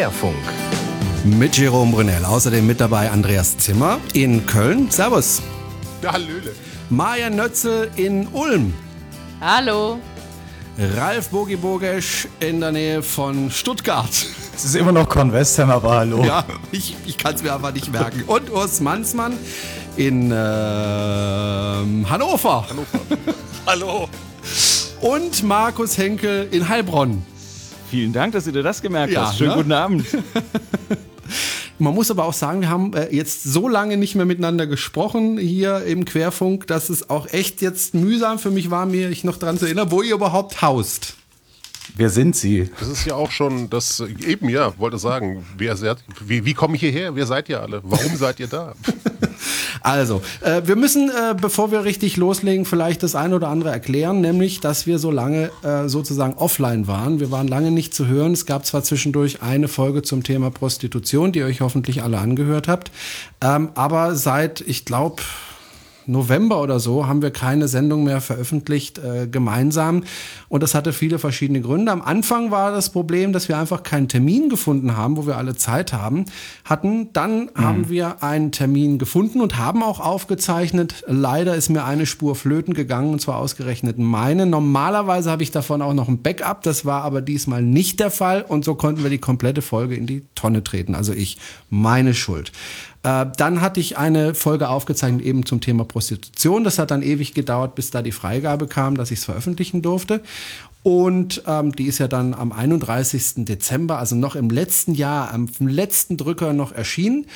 Querfunk. Mit Jerome Brunel. Außerdem mit dabei Andreas Zimmer in Köln. Servus. Ja, Hallöle. Maja Nötzel in Ulm. Hallo. Ralf Bogi Bogesch in der Nähe von Stuttgart. Es ist immer noch Convestham, aber hallo. Ja, ich, ich kann es mir aber nicht merken. Und Urs Mansmann in ähm, Hannover. Hannover. Hallo. Und Markus Henkel in Heilbronn. Vielen Dank, dass du dir das gemerkt Ja, hast. Schönen ne? guten Abend. Man muss aber auch sagen, wir haben äh, jetzt so lange nicht mehr miteinander gesprochen hier im Querfunk, dass es auch echt jetzt mühsam für mich war, mich noch daran zu erinnern, wo ihr überhaupt haust. Wer sind Sie? Das ist ja auch schon das, eben ja, wollte sagen, wer seid, wie, wie komme ich hierher? Wer seid ihr alle? Warum seid ihr da? Also, äh, wir müssen, äh, bevor wir richtig loslegen, vielleicht das eine oder andere erklären, nämlich, dass wir so lange äh, sozusagen offline waren. Wir waren lange nicht zu hören. Es gab zwar zwischendurch eine Folge zum Thema Prostitution, die ihr euch hoffentlich alle angehört habt, ähm, aber seit, ich glaube, November oder so haben wir keine Sendung mehr veröffentlicht äh, gemeinsam und das hatte viele verschiedene Gründe. Am Anfang war das Problem, dass wir einfach keinen Termin gefunden haben, wo wir alle Zeit haben hatten. Dann haben wir einen Termin gefunden und haben auch aufgezeichnet. Leider ist mir eine Spur flöten gegangen und zwar ausgerechnet meine. Normalerweise habe ich davon auch noch ein Backup, das war aber diesmal nicht der Fall und so konnten wir die komplette Folge in die Tonne treten. Also ich, meine Schuld. Äh, dann hatte ich eine Folge aufgezeichnet eben zum Thema Prostitution. Das hat dann ewig gedauert, bis da die Freigabe kam, dass ich es veröffentlichen durfte. Und ähm, die ist ja dann am 31. Dezember, also noch im letzten Jahr, am letzten Drücker noch erschienen.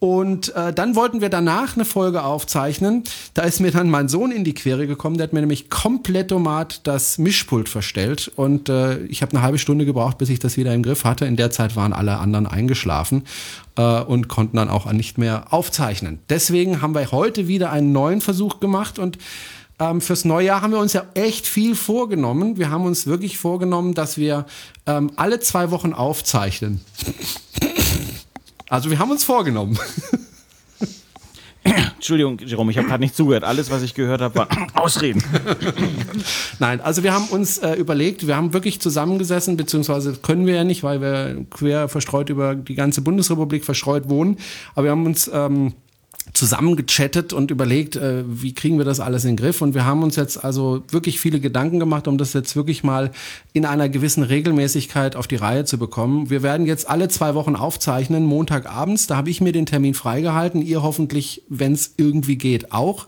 Und äh, dann wollten wir danach eine Folge aufzeichnen. Da ist mir dann mein Sohn in die Quere gekommen. Der hat mir nämlich komplett domat das Mischpult verstellt. Und äh, ich habe eine halbe Stunde gebraucht, bis ich das wieder im Griff hatte. In der Zeit waren alle anderen eingeschlafen äh, und konnten dann auch nicht mehr aufzeichnen. Deswegen haben wir heute wieder einen neuen Versuch gemacht und ähm, fürs neue Jahr haben wir uns ja echt viel vorgenommen. Wir haben uns wirklich vorgenommen, dass wir ähm, alle zwei Wochen aufzeichnen. Also wir haben uns vorgenommen. Entschuldigung, Jerome, ich habe gerade nicht zugehört. Alles, was ich gehört habe, war Ausreden. Nein, also wir haben uns äh, überlegt, wir haben wirklich zusammengesessen, beziehungsweise können wir ja nicht, weil wir quer verstreut über die ganze Bundesrepublik verstreut wohnen. Aber wir haben uns ähm, zusammengechattet und überlegt, äh, wie kriegen wir das alles in den Griff. Und wir haben uns jetzt also wirklich viele Gedanken gemacht, um das jetzt wirklich mal in einer gewissen Regelmäßigkeit auf die Reihe zu bekommen. Wir werden jetzt alle zwei Wochen aufzeichnen, Montagabends. Da habe ich mir den Termin freigehalten. Ihr hoffentlich, wenn es irgendwie geht, auch.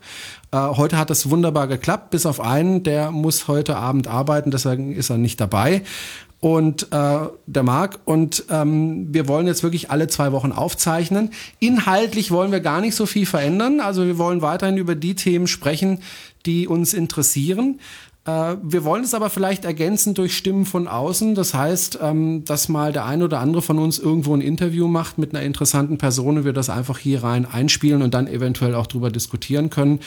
Äh, heute hat das wunderbar geklappt, bis auf einen, der muss heute Abend arbeiten, deswegen ist er nicht dabei und äh, der Marc. Und ähm, wir wollen jetzt wirklich alle zwei Wochen aufzeichnen. Inhaltlich wollen wir gar nicht so viel verändern. Also wir wollen weiterhin über die Themen sprechen, die uns interessieren. Äh, wir wollen es aber vielleicht ergänzen durch Stimmen von außen. Das heißt, ähm, dass mal der ein oder andere von uns irgendwo ein Interview macht mit einer interessanten Person und wir das einfach hier rein einspielen und dann eventuell auch drüber diskutieren können.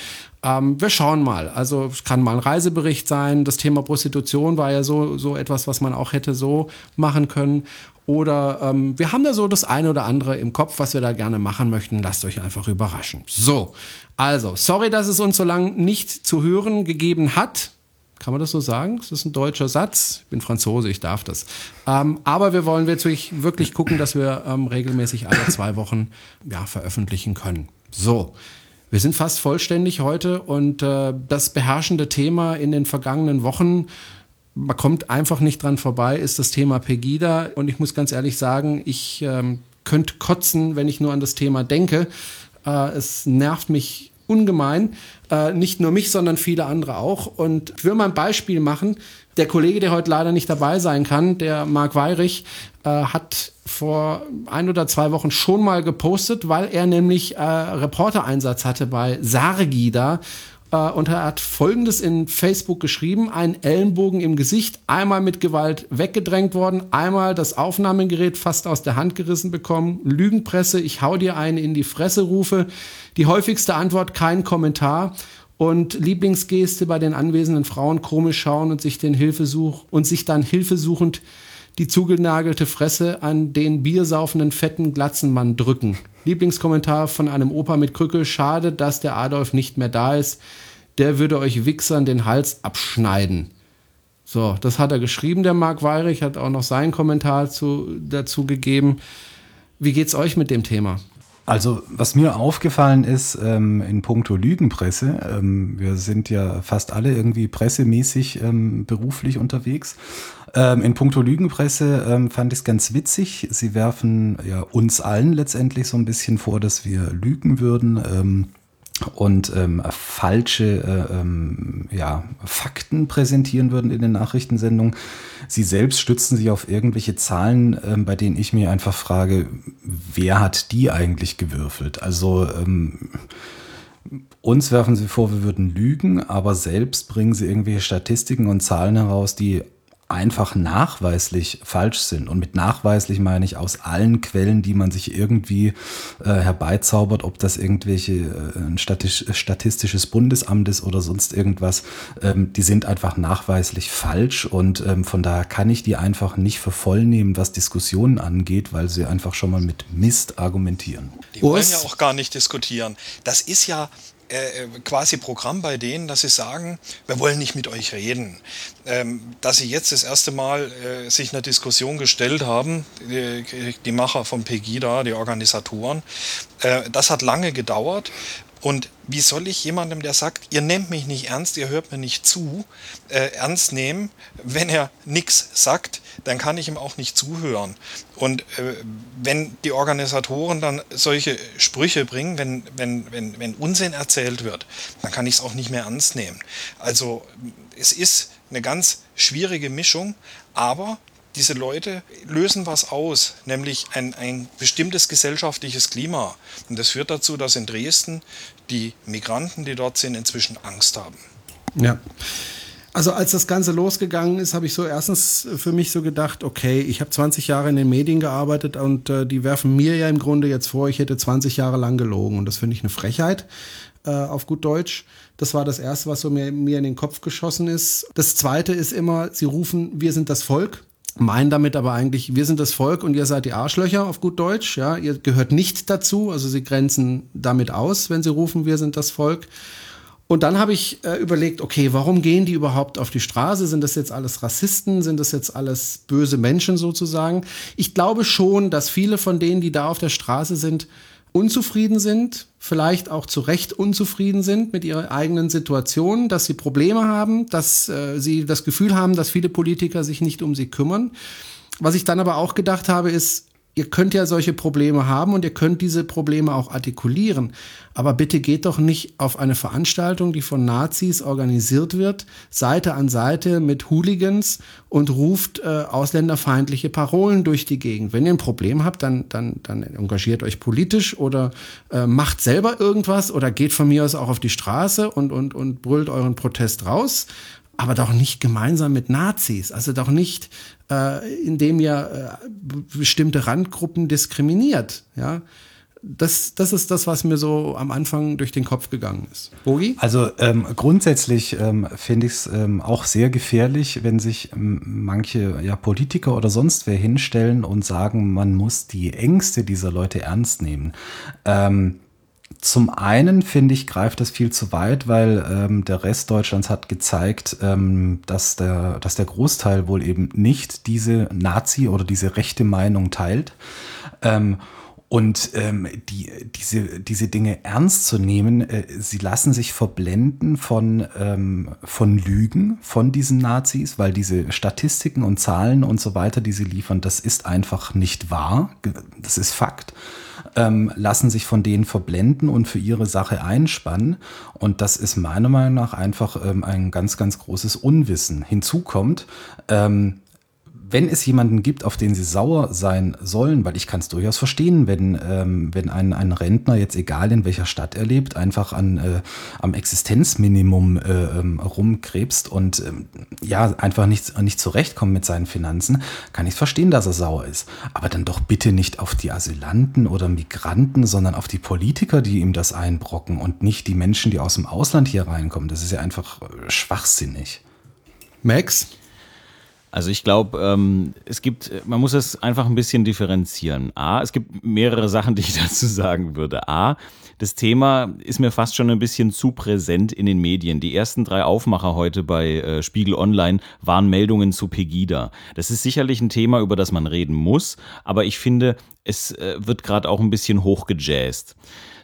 Ähm, wir schauen mal. Also es kann mal ein Reisebericht sein. Das Thema Prostitution war ja so, so etwas, was man auch hätte so machen können. Oder ähm, wir haben da so das eine oder andere im Kopf, was wir da gerne machen möchten. Lasst euch einfach überraschen. So, also, sorry, dass es uns so lange nicht zu hören gegeben hat. Kann man das so sagen? Das ist ein deutscher Satz. Ich bin Franzose, ich darf das. Ähm, aber wir wollen wirklich, wirklich gucken, dass wir ähm, regelmäßig alle zwei Wochen ja, veröffentlichen können. So, wir sind fast vollständig heute und äh, das beherrschende Thema in den vergangenen Wochen, man kommt einfach nicht dran vorbei, ist das Thema Pegida. Und ich muss ganz ehrlich sagen, ich ähm, könnte kotzen, wenn ich nur an das Thema denke. Äh, es nervt mich ungemein. Äh, nicht nur mich, sondern viele andere auch. Und ich will mal ein Beispiel machen. Der Kollege, der heute leider nicht dabei sein kann, der Marc Weirich, äh, hat vor ein oder zwei Wochen schon mal gepostet, weil er nämlich äh, Reportereinsatz hatte bei Sargida äh, und er hat Folgendes in Facebook geschrieben, ein Ellenbogen im Gesicht, einmal mit Gewalt weggedrängt worden, einmal das Aufnahmegerät fast aus der Hand gerissen bekommen, Lügenpresse, ich hau dir eine in die Fresse rufe, die häufigste Antwort kein Kommentar. Und Lieblingsgeste bei den anwesenden Frauen komisch schauen und sich den Hilfesuch und sich dann hilfesuchend die zugenagelte Fresse an den biersaufenden fetten Glatzenmann drücken. Lieblingskommentar von einem Opa mit Krücke, schade, dass der Adolf nicht mehr da ist. Der würde euch Wichsern den Hals abschneiden. So, das hat er geschrieben, der Marc Weirich, hat auch noch seinen Kommentar zu, dazu gegeben. Wie geht's euch mit dem Thema? Also was mir aufgefallen ist ähm, in puncto Lügenpresse, ähm, wir sind ja fast alle irgendwie pressemäßig ähm, beruflich unterwegs. Ähm, in puncto Lügenpresse ähm, fand ich es ganz witzig. Sie werfen ja uns allen letztendlich so ein bisschen vor, dass wir lügen würden. Und ähm, falsche äh, ähm, ja, Fakten präsentieren würden in den Nachrichtensendungen. Sie selbst stützen sich auf irgendwelche Zahlen, ähm, bei denen ich mir einfach frage, wer hat die eigentlich gewürfelt? Also ähm, uns werfen sie vor, wir würden lügen, aber selbst bringen sie irgendwelche Statistiken und Zahlen heraus, die einfach nachweislich falsch sind. Und mit nachweislich meine ich aus allen Quellen, die man sich irgendwie äh, herbeizaubert, ob das irgendwelche äh, ein Statisch, statistisches Bundesamt ist oder sonst irgendwas, ähm, die sind einfach nachweislich falsch und ähm, von daher kann ich die einfach nicht für voll nehmen, was Diskussionen angeht, weil sie einfach schon mal mit Mist argumentieren. Die wollen ja auch gar nicht diskutieren. Das ist ja äh, quasi Programm bei denen, dass sie sagen, wir wollen nicht mit euch reden. Ähm, dass sie jetzt das erste Mal äh, sich einer Diskussion gestellt haben, die, die Macher von Pegida, die Organisatoren, äh, das hat lange gedauert. Und wie soll ich jemandem, der sagt, ihr nehmt mich nicht ernst, ihr hört mir nicht zu, äh, ernst nehmen, wenn er nichts sagt, dann kann ich ihm auch nicht zuhören. Und äh, wenn die Organisatoren dann solche Sprüche bringen, wenn, wenn, wenn, wenn Unsinn erzählt wird, dann kann ich es auch nicht mehr ernst nehmen. Also es ist eine ganz schwierige Mischung, aber diese Leute lösen was aus, nämlich ein, ein bestimmtes gesellschaftliches Klima. Und das führt dazu, dass in Dresden die Migranten, die dort sind, inzwischen Angst haben. Ja. Also als das Ganze losgegangen ist, habe ich so erstens für mich so gedacht, okay, ich habe 20 Jahre in den Medien gearbeitet und äh, die werfen mir ja im Grunde jetzt vor, ich hätte 20 Jahre lang gelogen. Und das finde ich eine Frechheit äh, auf gut Deutsch. Das war das Erste, was so mir, mir in den Kopf geschossen ist. Das Zweite ist immer, sie rufen, wir sind das Volk meinen damit aber eigentlich, wir sind das Volk und ihr seid die Arschlöcher auf gut Deutsch, ja, ihr gehört nicht dazu, also sie grenzen damit aus, wenn sie rufen, wir sind das Volk. Und dann habe ich äh, überlegt, okay, warum gehen die überhaupt auf die Straße? Sind das jetzt alles Rassisten? Sind das jetzt alles böse Menschen sozusagen? Ich glaube schon, dass viele von denen, die da auf der Straße sind, unzufrieden sind, vielleicht auch zu Recht unzufrieden sind mit ihrer eigenen Situation, dass sie Probleme haben, dass äh, sie das Gefühl haben, dass viele Politiker sich nicht um sie kümmern. Was ich dann aber auch gedacht habe, ist, ihr könnt ja solche Probleme haben und ihr könnt diese Probleme auch artikulieren. Aber bitte geht doch nicht auf eine Veranstaltung, die von Nazis organisiert wird, Seite an Seite mit Hooligans und ruft äh, ausländerfeindliche Parolen durch die Gegend. Wenn ihr ein Problem habt, dann, dann, dann engagiert euch politisch oder äh, macht selber irgendwas oder geht von mir aus auch auf die Straße und, und, und brüllt euren Protest raus aber doch nicht gemeinsam mit Nazis, also doch nicht, äh, indem ihr äh, bestimmte Randgruppen diskriminiert, ja. Das, das ist das, was mir so am Anfang durch den Kopf gegangen ist. Bogi? Also ähm, grundsätzlich ähm, finde ich es ähm, auch sehr gefährlich, wenn sich ähm, manche ja, Politiker oder sonst wer hinstellen und sagen, man muss die Ängste dieser Leute ernst nehmen. Ähm, zum einen finde ich, greift das viel zu weit, weil ähm, der Rest Deutschlands hat gezeigt, ähm, dass, der, dass der Großteil wohl eben nicht diese Nazi- oder diese rechte Meinung teilt. Ähm, und ähm, die, diese, diese Dinge ernst zu nehmen, äh, sie lassen sich verblenden von, ähm, von Lügen von diesen Nazis, weil diese Statistiken und Zahlen und so weiter, die sie liefern, das ist einfach nicht wahr. Das ist Fakt ähm, lassen sich von denen verblenden und für ihre Sache einspannen. Und das ist meiner Meinung nach einfach ähm, ein ganz, ganz großes Unwissen. Hinzu kommt, ähm, wenn es jemanden gibt, auf den sie sauer sein sollen, weil ich kann es durchaus verstehen, wenn, ähm, wenn ein, ein Rentner jetzt egal in welcher Stadt er lebt, einfach an, äh, am Existenzminimum äh, ähm, rumkrebst und ähm, ja, einfach nicht, nicht zurechtkommt mit seinen Finanzen, kann ich verstehen, dass er sauer ist. Aber dann doch bitte nicht auf die Asylanten oder Migranten, sondern auf die Politiker, die ihm das einbrocken und nicht die Menschen, die aus dem Ausland hier reinkommen. Das ist ja einfach äh, schwachsinnig. Max? Also ich glaube, ähm, es gibt, man muss es einfach ein bisschen differenzieren. A, es gibt mehrere Sachen, die ich dazu sagen würde. A, das Thema ist mir fast schon ein bisschen zu präsent in den Medien. Die ersten drei Aufmacher heute bei äh, Spiegel Online waren Meldungen zu Pegida. Das ist sicherlich ein Thema, über das man reden muss, aber ich finde, es äh, wird gerade auch ein bisschen hochgejazzt.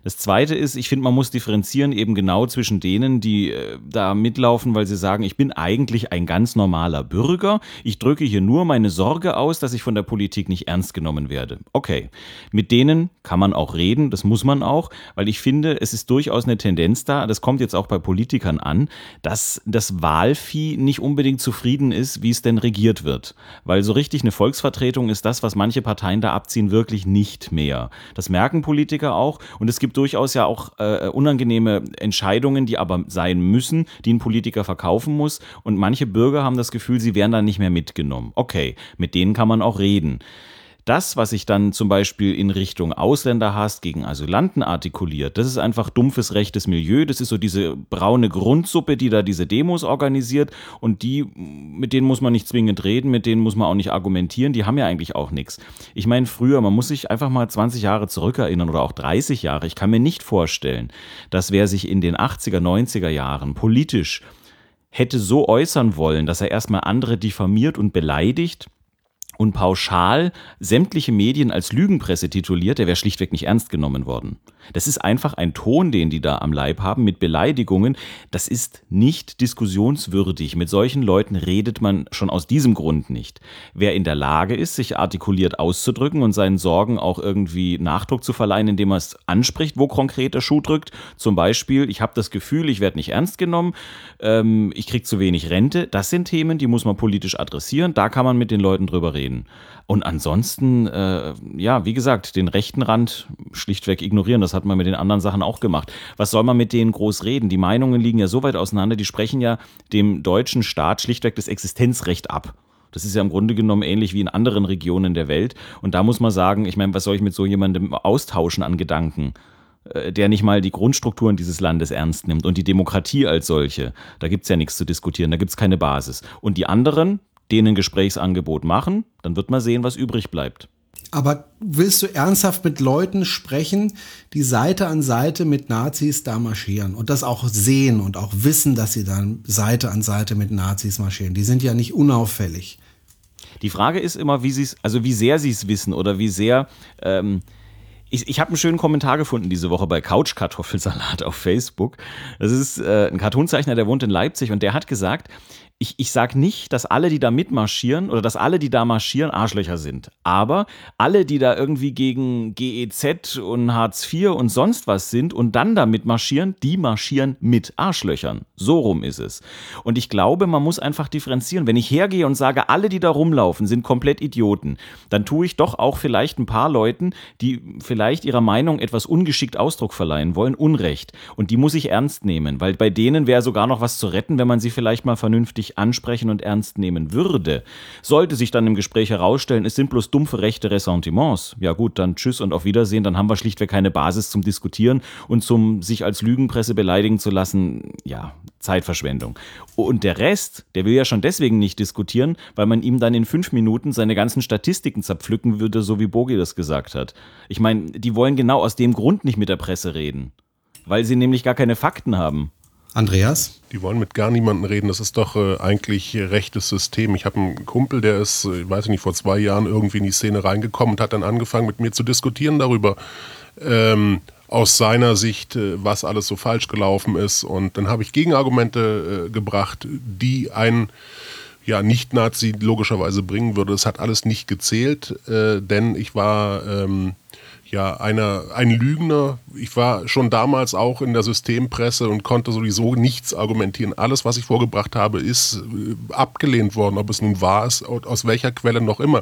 Das Zweite ist, ich finde, man muss differenzieren eben genau zwischen denen, die äh, da mitlaufen, weil sie sagen, ich bin eigentlich ein ganz normaler Bürger. Ich drücke hier nur meine Sorge aus, dass ich von der Politik nicht ernst genommen werde. Okay, mit denen kann man auch reden, das muss man auch, weil ich finde, es ist durchaus eine Tendenz da, das kommt jetzt auch bei Politikern an, dass das Wahlvieh nicht unbedingt zufrieden ist, wie es denn regiert wird. Weil so richtig eine Volksvertretung ist das, was manche Parteien da abziehen, wirklich nicht mehr. Das merken Politiker auch und es gibt durchaus ja auch äh, unangenehme Entscheidungen, die aber sein müssen, die ein Politiker verkaufen muss. Und manche Bürger haben das Gefühl, sie werden dann nicht mehr mitgenommen. Okay, mit denen kann man auch reden. Das, was sich dann zum Beispiel in Richtung Ausländerhass gegen Asylanten artikuliert, das ist einfach dumpfes rechtes Milieu. Das ist so diese braune Grundsuppe, die da diese Demos organisiert. Und die, mit denen muss man nicht zwingend reden, mit denen muss man auch nicht argumentieren. Die haben ja eigentlich auch nichts. Ich meine, früher, man muss sich einfach mal 20 Jahre zurückerinnern oder auch 30 Jahre. Ich kann mir nicht vorstellen, dass wer sich in den 80er, 90er Jahren politisch hätte so äußern wollen, dass er erstmal andere diffamiert und beleidigt, und pauschal sämtliche Medien als Lügenpresse tituliert, der wäre schlichtweg nicht ernst genommen worden. Das ist einfach ein Ton, den die da am Leib haben mit Beleidigungen. Das ist nicht diskussionswürdig. Mit solchen Leuten redet man schon aus diesem Grund nicht. Wer in der Lage ist, sich artikuliert auszudrücken und seinen Sorgen auch irgendwie Nachdruck zu verleihen, indem er es anspricht, wo konkret der Schuh drückt, zum Beispiel, ich habe das Gefühl, ich werde nicht ernst genommen, ähm, ich kriege zu wenig Rente, das sind Themen, die muss man politisch adressieren, da kann man mit den Leuten drüber reden reden. Und ansonsten, äh, ja, wie gesagt, den rechten Rand schlichtweg ignorieren. Das hat man mit den anderen Sachen auch gemacht. Was soll man mit denen groß reden? Die Meinungen liegen ja so weit auseinander, die sprechen ja dem deutschen Staat schlichtweg das Existenzrecht ab. Das ist ja im Grunde genommen ähnlich wie in anderen Regionen der Welt. Und da muss man sagen, ich meine, was soll ich mit so jemandem austauschen an Gedanken? Äh, der nicht mal die Grundstrukturen dieses Landes ernst nimmt und die Demokratie als solche. Da gibt es ja nichts zu diskutieren, da gibt es keine Basis. Und die anderen, denen ein Gesprächsangebot machen, dann wird man sehen, was übrig bleibt. Aber willst du ernsthaft mit Leuten sprechen, die Seite an Seite mit Nazis da marschieren und das auch sehen und auch wissen, dass sie dann Seite an Seite mit Nazis marschieren? Die sind ja nicht unauffällig. Die Frage ist immer, wie sie es, also wie sehr sie es wissen oder wie sehr. Ähm, ich, ich habe einen schönen Kommentar gefunden diese Woche bei Couchkartoffelsalat auf Facebook. Das ist äh, ein Cartoonzeichner, der wohnt in Leipzig und der hat gesagt, ich, ich sage nicht, dass alle, die da mitmarschieren oder dass alle, die da marschieren, Arschlöcher sind. Aber alle, die da irgendwie gegen GEZ und Hartz IV und sonst was sind und dann da mitmarschieren, die marschieren mit Arschlöchern. So rum ist es. Und ich glaube, man muss einfach differenzieren. Wenn ich hergehe und sage, alle, die da rumlaufen, sind komplett Idioten, dann tue ich doch auch vielleicht ein paar Leuten, die vielleicht ihrer Meinung etwas ungeschickt Ausdruck verleihen wollen, Unrecht. Und die muss ich ernst nehmen, weil bei denen wäre sogar noch was zu retten, wenn man sie vielleicht mal vernünftig wirklich ansprechen und ernst nehmen würde, sollte sich dann im Gespräch herausstellen, es sind bloß dumpfe rechte Ressentiments, ja gut, dann tschüss und auf Wiedersehen, dann haben wir schlichtweg keine Basis zum Diskutieren und zum sich als Lügenpresse beleidigen zu lassen, ja, Zeitverschwendung. Und der Rest, der will ja schon deswegen nicht diskutieren, weil man ihm dann in fünf Minuten seine ganzen Statistiken zerpflücken würde, so wie Bogi das gesagt hat. Ich meine, die wollen genau aus dem Grund nicht mit der Presse reden, weil sie nämlich gar keine Fakten haben. Andreas? Die wollen mit gar niemandem reden. Das ist doch äh, eigentlich rechtes System. Ich habe einen Kumpel, der ist, äh, ich weiß nicht, vor zwei Jahren irgendwie in die Szene reingekommen und hat dann angefangen mit mir zu diskutieren darüber. Ähm, aus seiner Sicht, äh, was alles so falsch gelaufen ist. Und dann habe ich Gegenargumente äh, gebracht, die ein ja, Nicht-Nazi logischerweise bringen würde. Das hat alles nicht gezählt, äh, denn ich war ähm, ja, einer, ein Lügner. Ich war schon damals auch in der Systempresse und konnte sowieso nichts argumentieren. Alles, was ich vorgebracht habe, ist äh, abgelehnt worden, ob es nun wahr ist, aus welcher Quelle noch immer.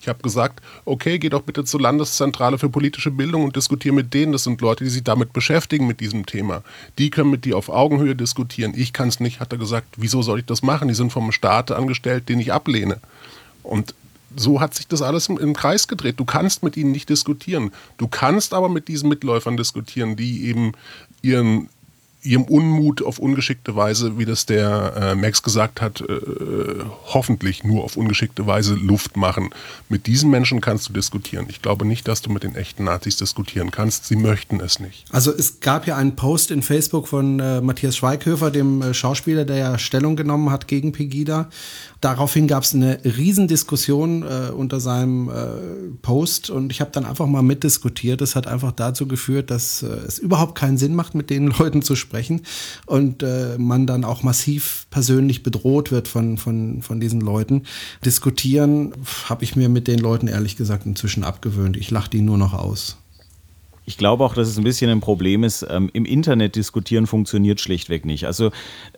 Ich habe gesagt, okay, geh doch bitte zur Landeszentrale für politische Bildung und diskutiere mit denen. Das sind Leute, die sich damit beschäftigen, mit diesem Thema. Die können mit dir auf Augenhöhe diskutieren. Ich kann es nicht, hat er gesagt. Wieso soll ich das machen? Die sind vom Staat angestellt, den ich ablehne. Und so hat sich das alles im, im, Kreis gedreht. Du kannst mit ihnen nicht diskutieren. Du kannst aber mit diesen Mitläufern diskutieren, die eben ihren ihrem Unmut auf ungeschickte Weise, wie das der äh, Max gesagt hat, äh, hoffentlich nur auf ungeschickte Weise Luft machen. Mit diesen Menschen kannst du diskutieren. Ich glaube nicht, dass du mit den echten Nazis diskutieren kannst. Sie möchten es nicht. Also es gab ja einen Post in Facebook von äh, Matthias Schweighöfer, dem äh, Schauspieler, der ja Stellung genommen hat gegen Pegida. Daraufhin gab es eine Riesendiskussion äh, unter seinem äh, Post und ich habe dann einfach mal mitdiskutiert. Das hat einfach dazu geführt, dass es überhaupt keinen Sinn macht, mit den Leuten zu sprechen sprechen und äh, man dann auch massiv persönlich bedroht wird von, von, von diesen Leuten. Diskutieren habe ich mir mit den Leuten ehrlich gesagt inzwischen abgewöhnt. Ich lache die nur noch aus. Ich glaube auch, dass es ein bisschen ein Problem ist. Ähm, Im Internet diskutieren funktioniert schlichtweg nicht. Also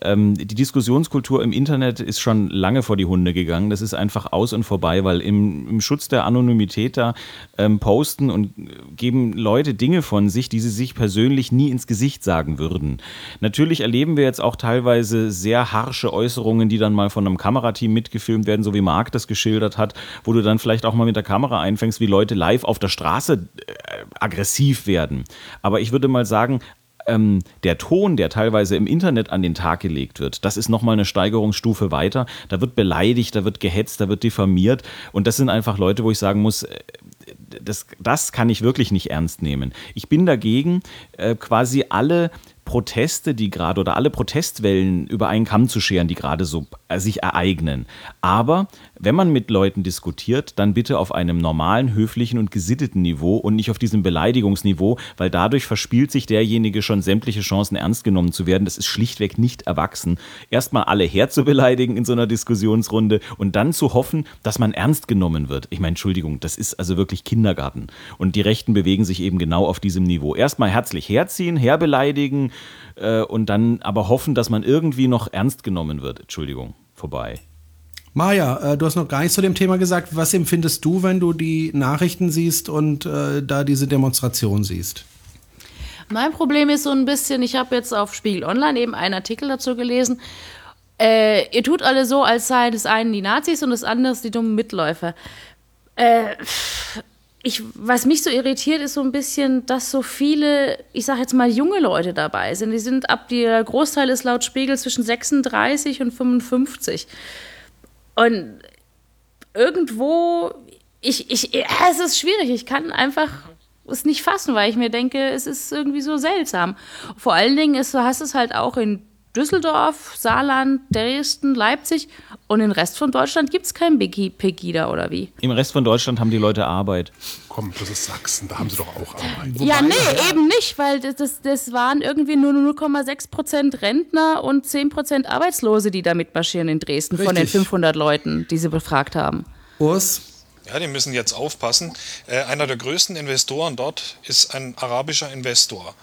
ähm, die Diskussionskultur im Internet ist schon lange vor die Hunde gegangen. Das ist einfach aus und vorbei, weil im, im Schutz der Anonymität da ähm, posten und geben Leute Dinge von sich, die sie sich persönlich nie ins Gesicht sagen würden. Natürlich erleben wir jetzt auch teilweise sehr harsche Äußerungen, die dann mal von einem Kamerateam mitgefilmt werden, so wie Marc das geschildert hat, wo du dann vielleicht auch mal mit der Kamera einfängst, wie Leute live auf der Straße äh, aggressiv werden. Aber ich würde mal sagen, ähm, der Ton, der teilweise im Internet an den Tag gelegt wird, das ist nochmal eine Steigerungsstufe weiter. Da wird beleidigt, da wird gehetzt, da wird diffamiert. Und das sind einfach Leute, wo ich sagen muss, äh, das, das kann ich wirklich nicht ernst nehmen. Ich bin dagegen, äh, quasi alle Proteste, die gerade oder alle Protestwellen über einen Kamm zu scheren, die gerade so äh, sich ereignen. Aber wenn man mit Leuten diskutiert, dann bitte auf einem normalen, höflichen und gesitteten Niveau und nicht auf diesem Beleidigungsniveau, weil dadurch verspielt sich derjenige schon sämtliche Chancen, ernst genommen zu werden. Das ist schlichtweg nicht erwachsen. Erstmal alle herzubeleidigen in so einer Diskussionsrunde und dann zu hoffen, dass man ernst genommen wird. Ich meine, Entschuldigung, das ist also wirklich Kindergarten. Und die Rechten bewegen sich eben genau auf diesem Niveau. Erstmal herzlich herziehen, herbeleidigen, äh, und dann aber hoffen, dass man irgendwie noch ernst genommen wird. Entschuldigung, vorbei. Maja, äh, du hast noch gar nichts zu dem Thema gesagt. Was empfindest du, wenn du die Nachrichten siehst und äh, da diese Demonstration siehst? Mein Problem ist so ein bisschen, ich habe jetzt auf Spiegel Online eben einen Artikel dazu gelesen. Äh, ihr tut alle so, als seien das einen die Nazis und das andere die dummen Mitläufer. Äh, ich, was mich so irritiert, ist so ein bisschen, dass so viele, ich sag jetzt mal, junge Leute dabei sind. Die sind ab, der Großteil ist laut Spiegel zwischen 36 und 55. Und irgendwo, ich, ich, ja, es ist schwierig. Ich kann einfach es nicht fassen, weil ich mir denke, es ist irgendwie so seltsam. Vor allen Dingen ist, du hast es halt auch in Düsseldorf, Saarland, Dresden, Leipzig und im Rest von Deutschland gibt es kein Pegida oder wie? Im Rest von Deutschland haben die Leute Arbeit. Komm, das ist Sachsen, da haben sie doch auch Arbeit. ja, nee, eben nicht, weil das, das waren irgendwie nur 0,6 Prozent Rentner und 10 Prozent Arbeitslose, die da mitmarschieren in Dresden Richtig. von den 500 Leuten, die sie befragt haben. Urs? Ja, die müssen jetzt aufpassen. Äh, einer der größten Investoren dort ist ein arabischer Investor.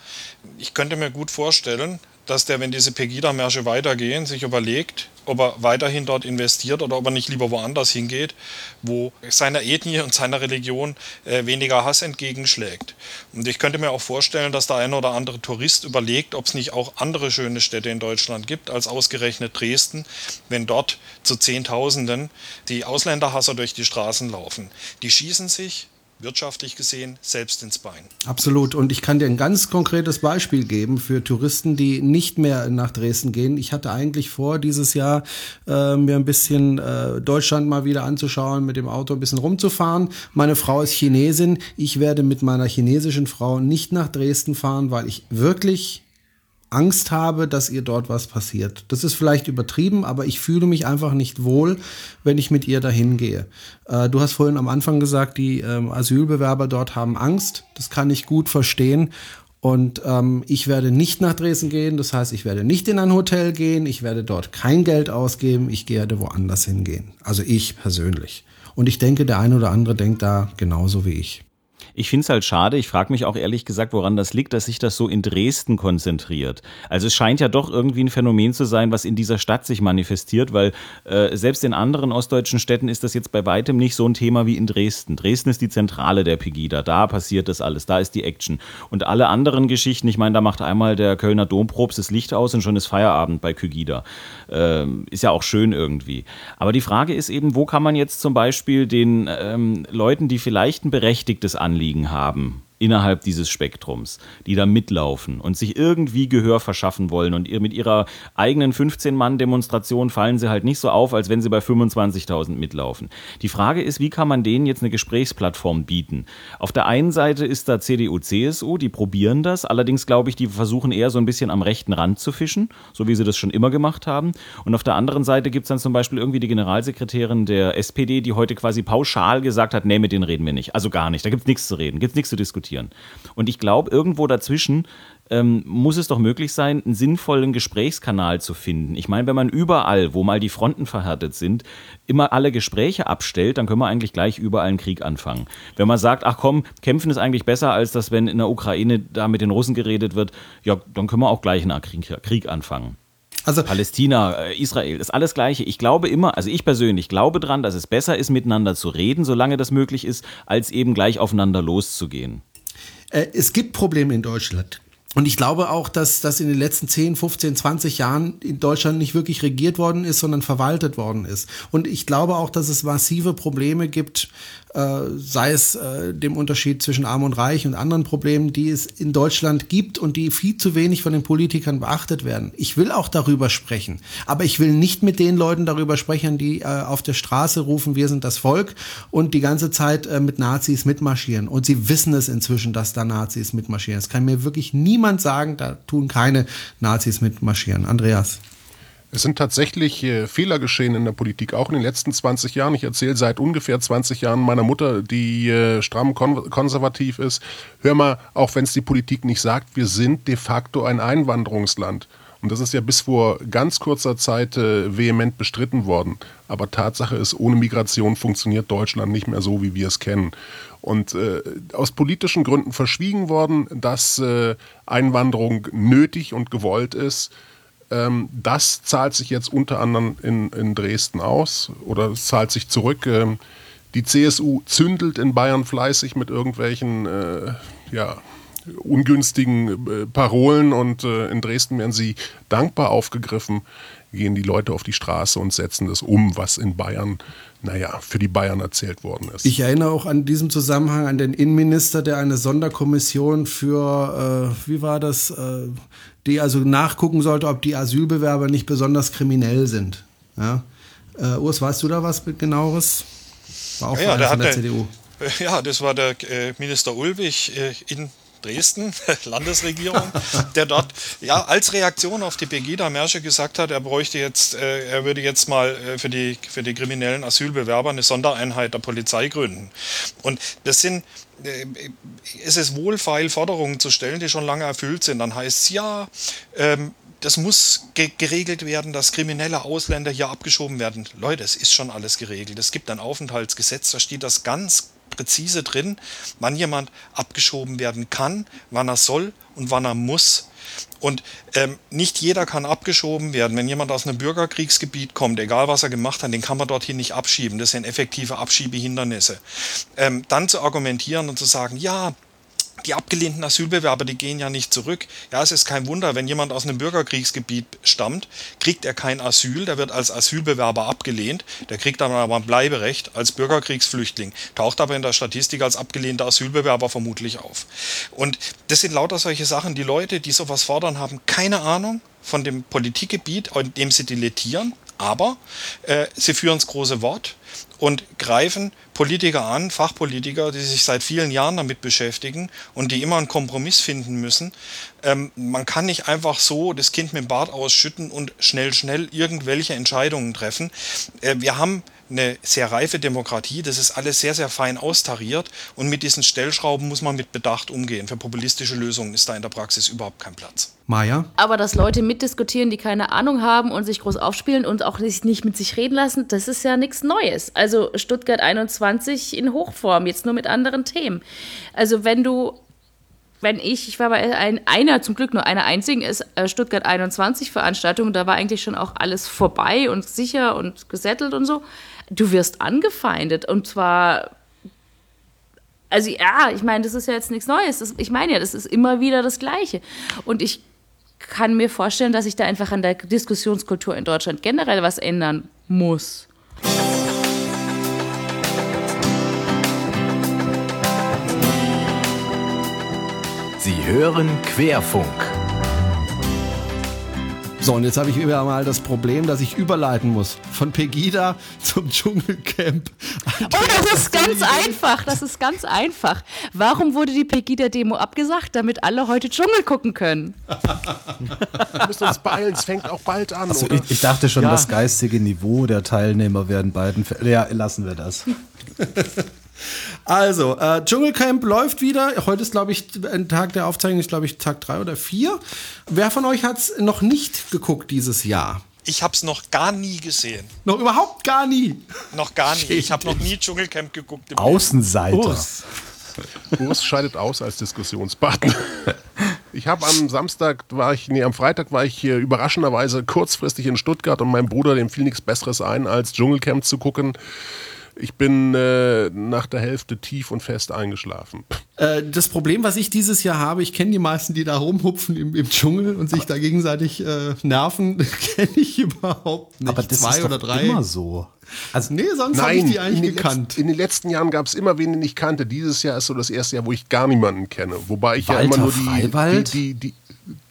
Ich könnte mir gut vorstellen, dass der, wenn diese Pegida-Märsche weitergehen, sich überlegt, ob er weiterhin dort investiert oder ob er nicht lieber woanders hingeht, wo seiner Ethnie und seiner Religion äh, weniger Hass entgegenschlägt. Und ich könnte mir auch vorstellen, dass der eine oder andere Tourist überlegt, ob es nicht auch andere schöne Städte in Deutschland gibt als ausgerechnet Dresden, wenn dort zu Zehntausenden die Ausländerhasser durch die Straßen laufen. Die schießen sich wirtschaftlich gesehen selbst ins Bein. Absolut. Und ich kann dir ein ganz konkretes Beispiel geben für Touristen, die nicht mehr nach Dresden gehen. Ich hatte eigentlich vor, dieses Jahr äh, mir ein bisschen äh, Deutschland mal wieder anzuschauen, mit dem Auto ein bisschen rumzufahren. Meine Frau ist Chinesin. Ich werde mit meiner chinesischen Frau nicht nach Dresden fahren, weil ich wirklich Angst habe, dass ihr dort was passiert. Das ist vielleicht übertrieben, aber ich fühle mich einfach nicht wohl, wenn ich mit ihr dahin gehe. Äh, du hast vorhin am Anfang gesagt, die ähm, Asylbewerber dort haben Angst. Das kann ich gut verstehen. Und ähm, ich werde nicht nach Dresden gehen. Das heißt, ich werde nicht in ein Hotel gehen. Ich werde dort kein Geld ausgeben. Ich werde woanders hingehen. Also ich persönlich. Und ich denke, der eine oder andere denkt da genauso wie ich. Ich finde es halt schade. Ich frage mich auch ehrlich gesagt, woran das liegt, dass sich das so in Dresden konzentriert. Also es scheint ja doch irgendwie ein Phänomen zu sein, was in dieser Stadt sich manifestiert, weil äh, selbst in anderen ostdeutschen Städten ist das jetzt bei weitem nicht so ein Thema wie in Dresden. Dresden ist die Zentrale der Pegida. Da passiert das alles. Da ist die Action. Und alle anderen Geschichten, ich meine, da macht einmal der Kölner Domprobst das Licht aus und schon ist Feierabend bei Kygida. Ähm, ist ja auch schön irgendwie. Aber die Frage ist eben, wo kann man jetzt zum Beispiel den ähm, Leuten, die vielleicht ein berechtigtes Anliegen Anliegen haben, innerhalb dieses Spektrums, die da mitlaufen und sich irgendwie Gehör verschaffen wollen. Und mit ihrer eigenen 15-Mann-Demonstration fallen sie halt nicht so auf, als wenn sie bei 25.000 mitlaufen. Die Frage ist, wie kann man denen jetzt eine Gesprächsplattform bieten? Auf der einen Seite ist da CDU, CSU, die probieren das. Allerdings glaube ich, die versuchen eher so ein bisschen am rechten Rand zu fischen, so wie sie das schon immer gemacht haben. Und auf der anderen Seite gibt es dann zum Beispiel irgendwie die Generalsekretärin der SPD, die heute quasi pauschal gesagt hat, nee, mit denen reden wir nicht. Also gar nicht. Da gibt es nichts zu reden, gibt es nichts zu diskutieren diskutieren. Und ich glaube, irgendwo dazwischen ähm, muss es doch möglich sein, einen sinnvollen Gesprächskanal zu finden. Ich meine, wenn man überall, wo mal die Fronten verhärtet sind, immer alle Gespräche abstellt, dann können wir eigentlich gleich überall einen Krieg anfangen. Wenn man sagt, ach komm, kämpfen ist eigentlich besser, als dass, wenn in der Ukraine da mit den Russen geredet wird, ja, dann können wir auch gleich einen Krieg anfangen. Also Palästina, äh, Israel, ist alles Gleiche. Ich glaube immer, also ich persönlich glaube dran, dass es besser ist, miteinander zu reden, solange das möglich ist, als eben gleich aufeinander loszugehen. Äh, es gibt Probleme in Deutschland. Und ich glaube auch, dass das in den letzten 10, 15, 20 Jahren in Deutschland nicht wirklich regiert worden ist, sondern verwaltet worden ist. Und ich glaube auch, dass es massive Probleme gibt, sei es äh, dem Unterschied zwischen Arm und Reich und anderen Problemen, die es in Deutschland gibt und die viel zu wenig von den Politikern beachtet werden. Ich will auch darüber sprechen, aber ich will nicht mit den Leuten darüber sprechen, die äh, auf der Straße rufen, wir sind das Volk und die ganze Zeit äh, mit Nazis mitmarschieren. Und sie wissen es inzwischen, dass da Nazis mitmarschieren. Es kann mir wirklich niemand sagen, da tun keine Nazis mitmarschieren. Andreas. Es sind tatsächlich äh, Fehler geschehen in der Politik, auch in den letzten 20 Jahren. Ich erzähle seit ungefähr 20 Jahren meiner Mutter, die äh, stramm kon konservativ ist. Hör mal, auch wenn es die Politik nicht sagt, wir sind de facto ein Einwanderungsland. Und das ist ja bis vor ganz kurzer Zeit äh, vehement bestritten worden. Aber Tatsache ist, ohne Migration funktioniert Deutschland nicht mehr so, wie wir es kennen. Und äh, aus politischen Gründen verschwiegen worden, dass äh, Einwanderung nötig und gewollt ist. Ähm, das zahlt sich jetzt unter anderem in, in Dresden aus oder zahlt sich zurück. Ähm, die CSU zündelt in Bayern fleißig mit irgendwelchen äh, ja, ungünstigen äh, Parolen und äh, in Dresden werden sie dankbar aufgegriffen, gehen die Leute auf die Straße und setzen das um, was in Bayern naja, für die Bayern erzählt worden ist. Ich erinnere auch an diesem Zusammenhang an den Innenminister, der eine Sonderkommission für, äh, wie war das, äh, die also nachgucken sollte, ob die Asylbewerber nicht besonders kriminell sind. Ja? Äh, Urs, weißt du da was genaueres? War auch ja, der der CDU. Ja, das war der äh, Minister Ulwig äh, in Dresden, Landesregierung, der dort ja als Reaktion auf die Pegida-Märsche gesagt hat, er bräuchte jetzt, äh, er würde jetzt mal äh, für die für die kriminellen Asylbewerber eine Sondereinheit der Polizei gründen. Und das sind äh, es ist wohlfeil, Forderungen zu stellen, die schon lange erfüllt sind. Dann heißt es ja, ähm, das muss ge geregelt werden, dass kriminelle Ausländer hier abgeschoben werden. Leute, es ist schon alles geregelt. Es gibt ein Aufenthaltsgesetz, da steht das ganz präzise drin, wann jemand abgeschoben werden kann, wann er soll und wann er muss. Und ähm, nicht jeder kann abgeschoben werden. Wenn jemand aus einem Bürgerkriegsgebiet kommt, egal was er gemacht hat, den kann man dorthin nicht abschieben. Das sind effektive Abschiebehindernisse. Ähm, dann zu argumentieren und zu sagen, ja, die abgelehnten Asylbewerber, die gehen ja nicht zurück. Ja, es ist kein Wunder, wenn jemand aus einem Bürgerkriegsgebiet stammt, kriegt er kein Asyl, der wird als Asylbewerber abgelehnt, der kriegt dann aber ein Bleiberecht als Bürgerkriegsflüchtling, taucht aber in der Statistik als abgelehnter Asylbewerber vermutlich auf. Und das sind lauter solche Sachen, die Leute, die sowas fordern, haben keine Ahnung von dem Politikgebiet, in dem sie dilettieren, aber äh, sie führen das große Wort und greifen Politiker an, Fachpolitiker, die sich seit vielen Jahren damit beschäftigen und die immer einen Kompromiss finden müssen. Ähm, man kann nicht einfach so das Kind mit dem Bart ausschütten und schnell, schnell irgendwelche Entscheidungen treffen. Äh, wir haben eine sehr reife Demokratie. Das ist alles sehr, sehr fein austariert. Und mit diesen Stellschrauben muss man mit Bedacht umgehen. Für populistische Lösungen ist da in der Praxis überhaupt kein Platz. Maja? Aber dass Leute mitdiskutieren, die keine Ahnung haben und sich groß aufspielen und auch sich nicht mit sich reden lassen, das ist ja nichts Neues. Also Stuttgart 21 in Hochform, jetzt nur mit anderen Themen. Also wenn du wenn ich, ich war bei ein, einer, zum Glück nur einer einzigen, ist äh, Stuttgart 21 Veranstaltung, da war eigentlich schon auch alles vorbei und sicher und gesettelt und so du wirst angefeindet und zwar also ja, ich meine, das ist ja jetzt nichts Neues. Das, ich meine ja, das ist immer wieder das Gleiche. Und ich kann mir vorstellen, dass sich da einfach an der Diskussionskultur in Deutschland generell was ändern muss. Hören Querfunk. So, und jetzt habe ich wieder mal das Problem, dass ich überleiten muss. Von Pegida zum Dschungelcamp. Oh, das ist ganz einfach. Das ist ganz einfach. Warum wurde die Pegida-Demo abgesagt? Damit alle heute Dschungel gucken können. Wir müssen uns beeilen, es fängt auch bald an. Also oder? ich, ich dachte schon, Ja. das geistige Niveau der Teilnehmer werden beiden. Ja, lassen wir das. Also, äh, Dschungelcamp läuft wieder. Heute ist, glaube ich, ein Tag der Aufzeichnung, ist, glaube ich, Tag drei oder vier. Wer von euch hat es noch nicht geguckt dieses Jahr? Ich habe es noch gar nie gesehen. Noch überhaupt gar nie. Noch gar nie. Ich habe noch nie Dschungelcamp geguckt. im Außenseiter. Urs. Urs scheidet aus als Diskussionspartner. Ich habe am Samstag, war ich, nee, am Freitag war ich hier überraschenderweise kurzfristig in Stuttgart und meinem Bruder, dem fiel nichts Besseres ein, als Dschungelcamp zu gucken. Ich bin äh, nach der Hälfte tief und fest eingeschlafen. Äh, das Problem, was ich dieses Jahr habe, ich kenne die meisten, die da rumhupfen im, im Dschungel und sich da gegenseitig äh, nerven, kenne ich überhaupt nicht. Aber das Zwei ist oder doch drei. immer so. Also, Nee, sonst habe ich die eigentlich in den, gekannt. letzten, in den letzten Jahren gab es immer wen, den ich kannte. Dieses Jahr ist so das erste Jahr, wo ich gar niemanden kenne. Wobei ich ja Walter immer nur die, Freiwald? die, die, die,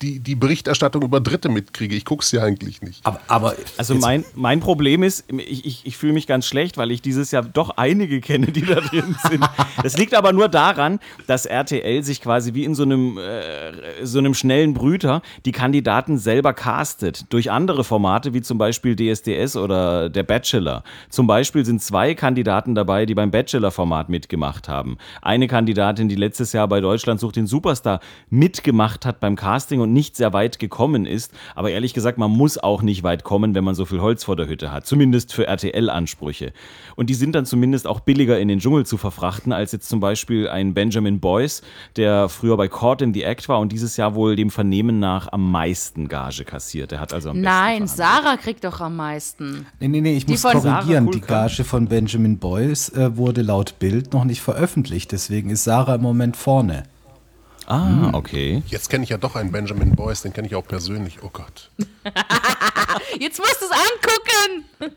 die, die Berichterstattung über Dritte mitkriege. Ich gucke es ja eigentlich nicht. aber, aber Also mein, mein Problem ist, ich, ich, ich fühle mich ganz schlecht, weil ich dieses Jahr doch einige kenne, die da drin sind. Das liegt aber nur daran, dass RTL sich quasi wie in so einem, äh, so einem schnellen Brüter die Kandidaten selber castet. Durch andere Formate, wie zum Beispiel DSDS oder der Bachelor. Zum Beispiel sind zwei Kandidaten dabei, die beim Bachelor-Format mitgemacht haben. Eine Kandidatin, die letztes Jahr bei Deutschland sucht den Superstar mitgemacht hat beim Casting und nicht sehr weit gekommen ist. Aber ehrlich gesagt, man muss auch nicht weit kommen, wenn man so viel Holz vor der Hütte hat. Zumindest für RTL-Ansprüche. Und die sind dann zumindest auch billiger in den Dschungel zu verfrachten, als jetzt zum Beispiel ein Benjamin Boyce, der früher bei Court in the Act war und dieses Jahr wohl dem Vernehmen nach am meisten Gage kassiert. Der hat also am Nein. Sarah kriegt doch am meisten. Nee, nee, nee, ich Die muss korrigieren. Die. Gage von Benjamin Boyce äh, wurde laut Bild noch nicht veröffentlicht. Deswegen ist Sarah im Moment vorne. Ah, okay. Jetzt kenne ich ja doch einen Benjamin Boyce, den kenne ich auch persönlich. Oh Gott. Jetzt musst du es angucken.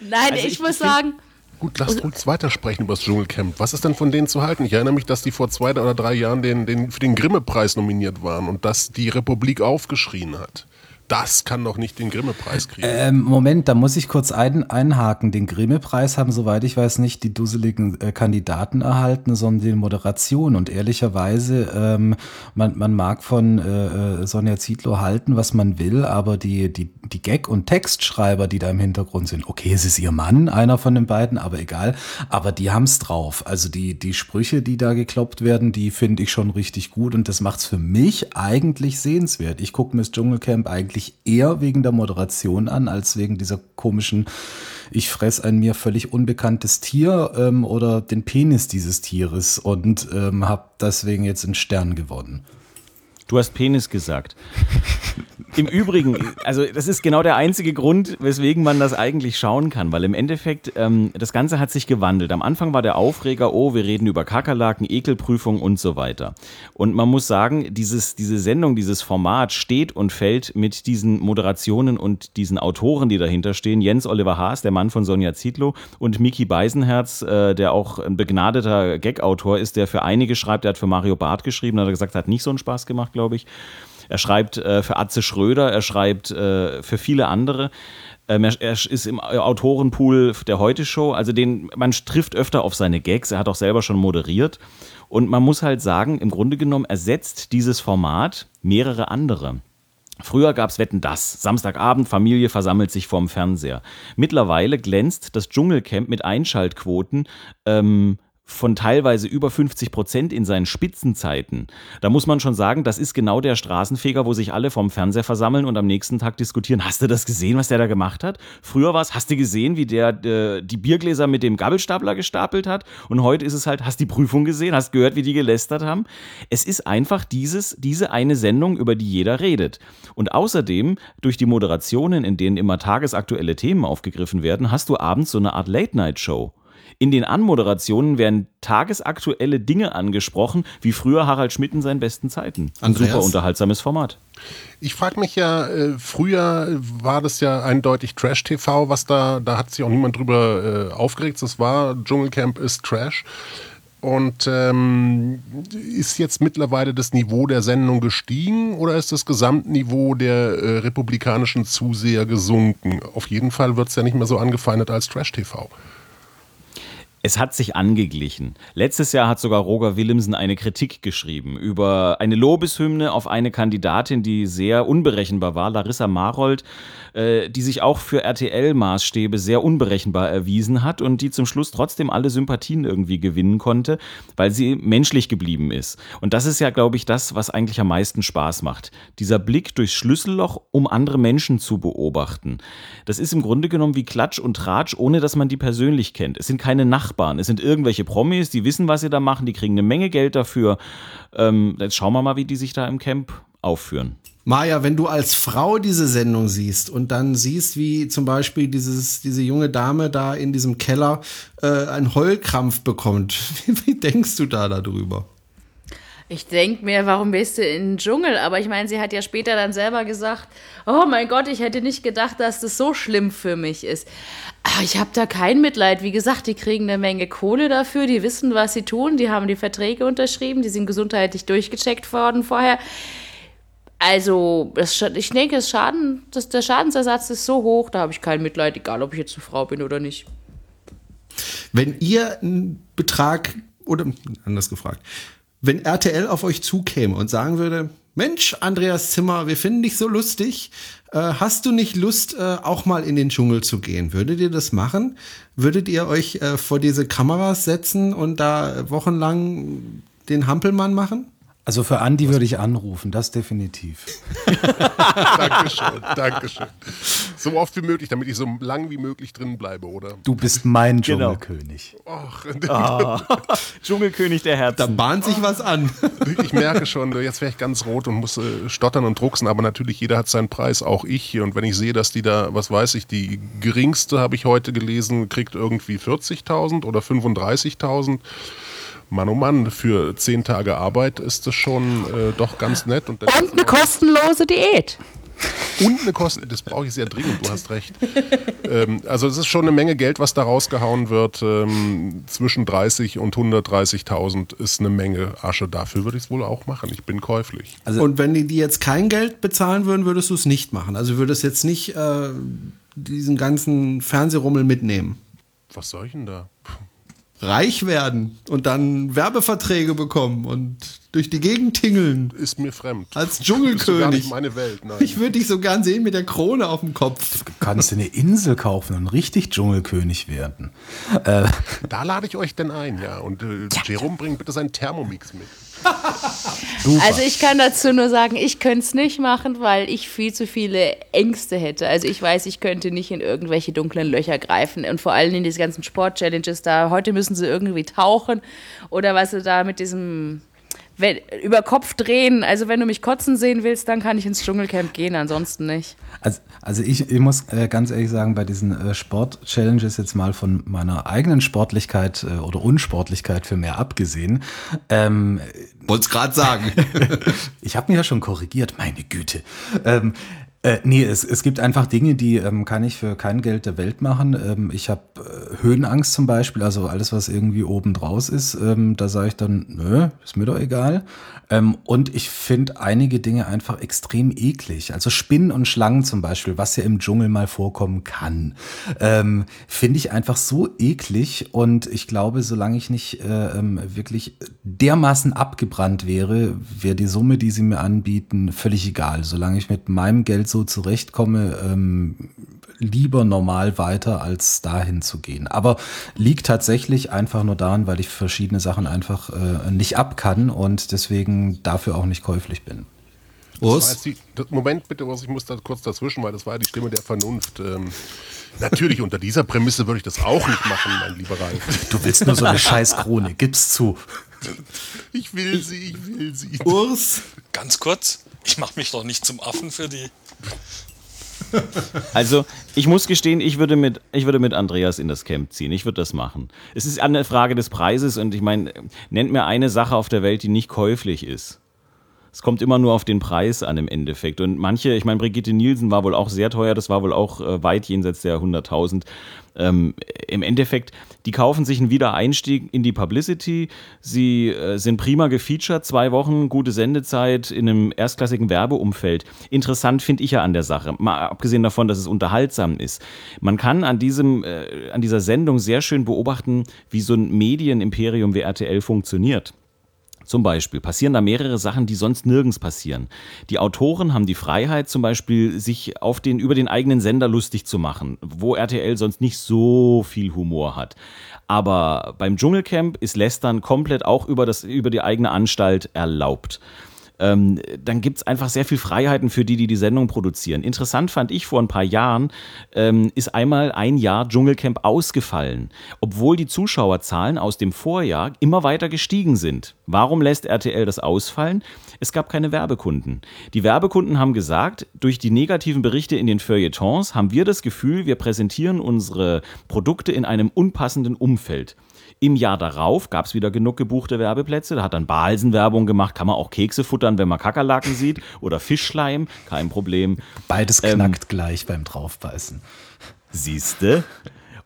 Nein, Also ich, ich- muss sagen, Gut, lasst uns weitersprechen über das Dschungelcamp. Was ist denn von denen zu halten? Ich erinnere mich, dass die vor zwei oder drei Jahren den, den, für den Grimme-Preis nominiert waren und dass die Republik aufgeschrien hat. Das kann doch nicht den Grimme-Preis kriegen. Ähm, Moment, da muss ich kurz ein, einhaken. Den Grimme-Preis haben, soweit ich weiß, nicht die dusseligen äh, Kandidaten erhalten, sondern die Moderation. Und ehrlicherweise, ähm, man, man mag von äh, äh, Sonja Zietlow halten, was man will, aber die, die, die Gag- und Textschreiber, die da im Hintergrund sind, okay, es ist ihr Mann, einer von den beiden, aber egal, aber die haben's drauf. Also die, die Sprüche, die da gekloppt werden, die finde ich schon richtig gut und das macht's für mich eigentlich sehenswert. Ich gucke mir das Dschungelcamp eigentlich eher wegen der Moderation an, als wegen dieser komischen, ich fress ein mir völlig unbekanntes Tier ähm, oder den Penis dieses Tieres und ähm, habe deswegen jetzt einen Stern gewonnen. Du hast Penis gesagt. Im Übrigen, also das ist genau der einzige Grund, weswegen man das eigentlich schauen kann, weil im Endeffekt ähm, das Ganze hat sich gewandelt. Am Anfang war der Aufreger, oh, wir reden über Kakerlaken, Ekelprüfung und so weiter. Und man muss sagen, dieses, diese Sendung, dieses Format steht und fällt mit diesen Moderationen und diesen Autoren, die dahinter stehen. Jens Oliver Haas, der Mann von Sonja Zietlow und Miki Beisenherz, äh, der auch ein begnadeter Gag-Autor ist, der für einige schreibt, der hat für Mario Barth geschrieben, hat er gesagt, hat nicht so einen Spaß gemacht, glaube ich. Er schreibt äh, für Atze Schröder, er schreibt äh, für viele andere. Ähm, er, er ist im Autorenpool der Heute-Show. Also den, man trifft öfter auf seine Gags. Er hat auch selber schon moderiert. Und man muss halt sagen, im Grunde genommen ersetzt dieses Format mehrere andere. Früher gab es Wetten das. Samstagabend, Familie versammelt sich vorm Fernseher. Mittlerweile glänzt das Dschungelcamp mit Einschaltquoten ähm, von teilweise über 50 Prozent in seinen Spitzenzeiten. Da muss man schon sagen, das ist genau der Straßenfeger, wo sich alle vorm Fernseher versammeln und am nächsten Tag diskutieren. Hast du das gesehen, was der da gemacht hat? Früher war es, hast du gesehen, wie der äh, die Biergläser mit dem Gabelstapler gestapelt hat? Und heute ist es halt, hast die Prüfung gesehen, hast gehört, wie die gelästert haben? Es ist einfach dieses, diese eine Sendung, über die jeder redet. Und außerdem, durch die Moderationen, in denen immer tagesaktuelle Themen aufgegriffen werden, hast du abends so eine Art Late-Night-Show. In den Anmoderationen werden tagesaktuelle Dinge angesprochen, wie früher Harald Schmidt in seinen besten Zeiten. Ein Andreas? super unterhaltsames Format. Ich frage mich ja, äh, früher war das ja eindeutig Trash-TV, was da, da hat sich auch niemand drüber äh, aufgeregt. Das war Dschungelcamp ist Trash. Und ähm, ist jetzt mittlerweile das Niveau der Sendung gestiegen oder ist das Gesamtniveau der äh, republikanischen Zuseher gesunken? Auf jeden Fall wird es ja nicht mehr so angefeindet als Trash-TV. Es hat sich angeglichen. Letztes Jahr hat sogar Roger Willemsen eine Kritik geschrieben über eine Lobeshymne auf eine Kandidatin, die sehr unberechenbar war, Larissa Marold, äh, die sich auch für RTL-Maßstäbe sehr unberechenbar erwiesen hat und die zum Schluss trotzdem alle Sympathien irgendwie gewinnen konnte, weil sie menschlich geblieben ist. Und das ist ja, glaube ich, das, was eigentlich am meisten Spaß macht. Dieser Blick durchs Schlüsselloch, um andere Menschen zu beobachten. Das ist im Grunde genommen wie Klatsch und Tratsch, ohne dass man die persönlich kennt. Es sind keine Nachbarn, es sind irgendwelche Promis, die wissen, was sie da machen, die kriegen eine Menge Geld dafür. Ähm, jetzt schauen wir mal, wie die sich da im Camp aufführen. Maja, wenn du als Frau diese Sendung siehst und dann siehst, wie zum Beispiel dieses, diese junge Dame da in diesem Keller äh, einen Heulkrampf bekommt, wie, wie denkst du da darüber? Ich denke mir, warum bist du in den Dschungel? Aber ich meine, sie hat ja später dann selber gesagt, oh mein Gott, ich hätte nicht gedacht, dass das so schlimm für mich ist. Aber ich habe da kein Mitleid. Wie gesagt, die kriegen eine Menge Kohle dafür, die wissen, was sie tun, die haben die Verträge unterschrieben, die sind gesundheitlich durchgecheckt worden vorher. Also, das, ich denke, das Schaden, das, der Schadensersatz ist so hoch, da habe ich kein Mitleid, egal ob ich jetzt eine Frau bin oder nicht. Wenn ihr einen Betrag, oder anders gefragt, wenn RTL auf euch zukäme und sagen würde, Mensch, Andreas Zimmer, wir finden dich so lustig, äh, hast du nicht Lust, äh, auch mal in den Dschungel zu gehen? Würdet ihr das machen? Würdet ihr euch äh, vor diese Kameras setzen und da wochenlang den Hampelmann machen? Also für Andi würde ich anrufen, das definitiv. Dankeschön, Dankeschön. So oft wie möglich, damit ich so lang wie möglich drin bleibe, oder? Du bist mein Genau. Dschungelkönig. Och, Dschungelkönig der Da Herzen. bahnt sich was an. ich merke schon, jetzt wäre ich ganz rot und muss äh, stottern und drucksen, aber natürlich jeder hat seinen Preis, auch ich hier. Und wenn ich sehe, dass die da, was weiß ich, die geringste, habe ich heute gelesen, kriegt irgendwie 40.000 oder 35.000. Mann, oh Mann, für zehn Tage Arbeit ist das schon äh, doch ganz nett. Und, Und eine kostenlose Diät. und eine Kosten, das brauche ich sehr dringend, du hast recht. ähm, also es ist schon eine Menge Geld, was da rausgehauen wird. Ähm, zwischen 30 und 130.000 ist eine Menge Asche. Dafür würde ich es wohl auch machen. Ich bin käuflich. Also- und wenn die, die jetzt kein Geld bezahlen würden, würdest du es nicht machen. Also würdest jetzt nicht äh, diesen ganzen Fernsehrummel mitnehmen. Was soll ich denn da? Reich werden und dann Werbeverträge bekommen und durch die Gegend tingeln. Ist mir fremd. Als Dschungelkönig. meine Welt. Nein. Ich würde dich so gern sehen mit der Krone auf dem Kopf. Du kannst dir eine Insel kaufen und richtig Dschungelkönig werden. Äh, Da lade ich euch denn ein, ja. Und äh, Jerome, bring bitte seinen Thermomix mit. Also ich kann dazu nur sagen, ich könnte es nicht machen, weil ich viel zu viele Ängste hätte. Also ich weiß, ich könnte nicht in irgendwelche dunklen Löcher greifen und vor allem in diese ganzen Sport-Challenges da. Heute müssen sie irgendwie tauchen oder was sie da mit diesem wenn, über Kopf drehen. Also wenn du mich kotzen sehen willst, dann kann ich ins Dschungelcamp gehen, ansonsten nicht. Also, also ich, ich muss äh, ganz ehrlich sagen, bei diesen äh, Sport-Challenges jetzt mal von meiner eigenen Sportlichkeit äh, oder Unsportlichkeit für mehr abgesehen, ähm, Wollt's gerade sagen. ich habe mich ja schon korrigiert, meine Güte. Ähm, äh, nee, es, es gibt einfach Dinge, die ähm, kann ich für kein Geld der Welt machen. Ähm, ich habe äh, Höhenangst zum Beispiel, also alles, was irgendwie oben draus ist, ähm, da sage ich dann, nö, ist mir doch egal. Ähm, und ich finde einige Dinge einfach extrem eklig. Also Spinnen und Schlangen zum Beispiel, was ja im Dschungel mal vorkommen kann, ähm, finde ich einfach so eklig. Und ich glaube, solange ich nicht äh, ähm, wirklich dermaßen abgebrannt wäre, wäre die Summe, die sie mir anbieten, völlig egal. Solange ich mit meinem Geld so zurechtkomme, ähm, lieber normal weiter, als dahin zu gehen. Aber liegt tatsächlich einfach nur daran, weil ich verschiedene Sachen einfach äh, nicht ab kann und deswegen dafür auch nicht käuflich bin. Das war Urs? die, das, Moment bitte, Urs, ich muss da kurz dazwischen, weil das war ja die Stimme der Vernunft. Ähm, natürlich, unter dieser Prämisse würde ich das auch nicht machen, mein lieber Ralf. Du willst nur so eine scheiß Krone, gib's zu. Ich will sie, ich will sie. Urs? Ganz kurz, ich mache mich doch nicht zum Affen für die. Also, ich muss gestehen, ich würde, mit, ich würde mit Andreas in das Camp ziehen. Ich würde das machen. Es ist eine Frage des Preises und ich meine, nennt mir eine Sache auf der Welt, die nicht käuflich ist. Es kommt immer nur auf den Preis an im Endeffekt. Und manche, ich meine, Brigitte Nielsen war wohl auch sehr teuer, das war wohl auch äh, weit jenseits der 100.000. Ähm, Im Endeffekt, die kaufen sich einen Wiedereinstieg in die Publicity. Sie äh, sind prima gefeatured, zwei Wochen, gute Sendezeit in einem erstklassigen Werbeumfeld. Interessant finde ich ja an der Sache, mal abgesehen davon, dass es unterhaltsam ist. Man kann an, diesem, äh, an dieser Sendung sehr schön beobachten, wie so ein Medienimperium wie RTL funktioniert. Zum Beispiel passieren da mehrere Sachen, die sonst nirgends passieren. Die Autoren haben die Freiheit, zum Beispiel sich auf den, über den eigenen Sender lustig zu machen, wo RTL sonst nicht so viel Humor hat. Aber beim Dschungelcamp ist Lästern komplett auch über, das, über die eigene Anstalt erlaubt ähm, dann gibt es einfach sehr viel Freiheiten für die, die die Sendung produzieren. Interessant fand ich vor ein paar Jahren, ähm, ist einmal ein Jahr Dschungelcamp ausgefallen, obwohl die Zuschauerzahlen aus dem Vorjahr immer weiter gestiegen sind. Warum lässt RTL das ausfallen? Es gab keine Werbekunden. Die Werbekunden haben gesagt, durch die negativen Berichte in den Feuilletons haben wir das Gefühl, wir präsentieren unsere Produkte in einem unpassenden Umfeld. Im Jahr darauf gab es wieder genug gebuchte Werbeplätze. Da hat dann Balsen Werbung gemacht. Kann man auch Kekse futtern, wenn man Kakerlaken sieht. Oder Fischschleim. Kein Problem. Beides knackt ähm, gleich beim Draufbeißen. Siehste?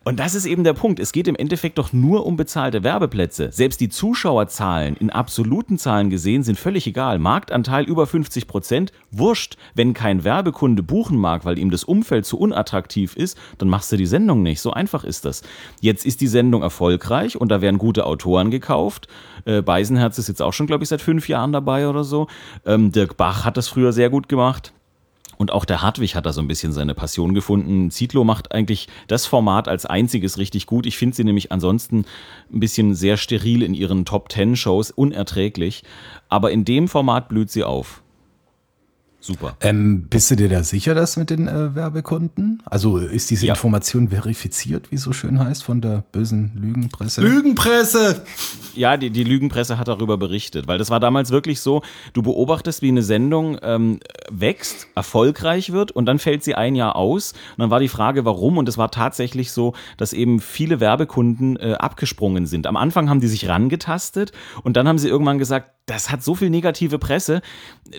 Und das ist eben der Punkt. Es geht im Endeffekt doch nur um bezahlte Werbeplätze. Selbst die Zuschauerzahlen in absoluten Zahlen gesehen sind völlig egal. Marktanteil über 50 Prozent, wurscht. Wenn kein Werbekunde buchen mag, weil ihm das Umfeld zu unattraktiv ist, dann machst du die Sendung nicht. So einfach ist das. Jetzt ist die Sendung erfolgreich und da werden gute Autoren gekauft. Äh, Beisenherz ist jetzt auch schon, glaube ich, seit fünf Jahren dabei oder so. Ähm, Dirk Bach hat das früher sehr gut gemacht. Und auch der Hartwig hat da so ein bisschen seine Passion gefunden. Zitlo macht eigentlich das Format als einziges richtig gut. Ich finde sie nämlich ansonsten ein bisschen sehr steril in ihren Top Ten Shows, unerträglich. Aber in dem Format blüht sie auf. Super. Ähm, bist du dir da sicher, dass mit den äh, Werbekunden? Also ist diese ja. Information verifiziert, wie es so schön heißt, von der bösen Lügenpresse? Lügenpresse! Ja, die, die Lügenpresse hat darüber berichtet, weil das war damals wirklich so, du beobachtest, wie eine Sendung ähm, wächst, erfolgreich wird und dann fällt sie ein Jahr aus. Und dann war die Frage, warum? Und es war tatsächlich so, dass eben viele Werbekunden äh, abgesprungen sind. Am Anfang haben die sich rangetastet und dann haben sie irgendwann gesagt, das hat so viel negative Presse,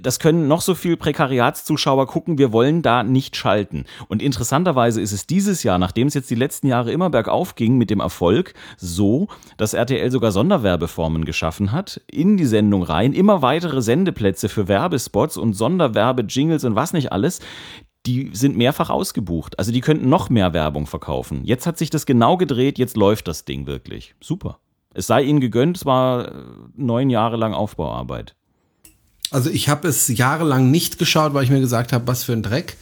das können noch so viel Prekariatszuschauer gucken, wir wollen da nicht schalten. Und interessanterweise ist es dieses Jahr, nachdem es jetzt die letzten Jahre immer bergauf ging mit dem Erfolg, so, dass RTL sogar Sonderwerbeformen geschaffen hat, in die Sendung rein, immer weitere Sendeplätze für Werbespots und Sonderwerbe-Jingles und was nicht alles, die sind mehrfach ausgebucht. Also die könnten noch mehr Werbung verkaufen. Jetzt hat sich das genau gedreht, jetzt läuft das Ding wirklich. Super. Es sei ihnen gegönnt, es war äh, neun Jahre lang Aufbauarbeit. Also ich habe es jahrelang nicht geschaut, weil ich mir gesagt habe, was für ein Dreck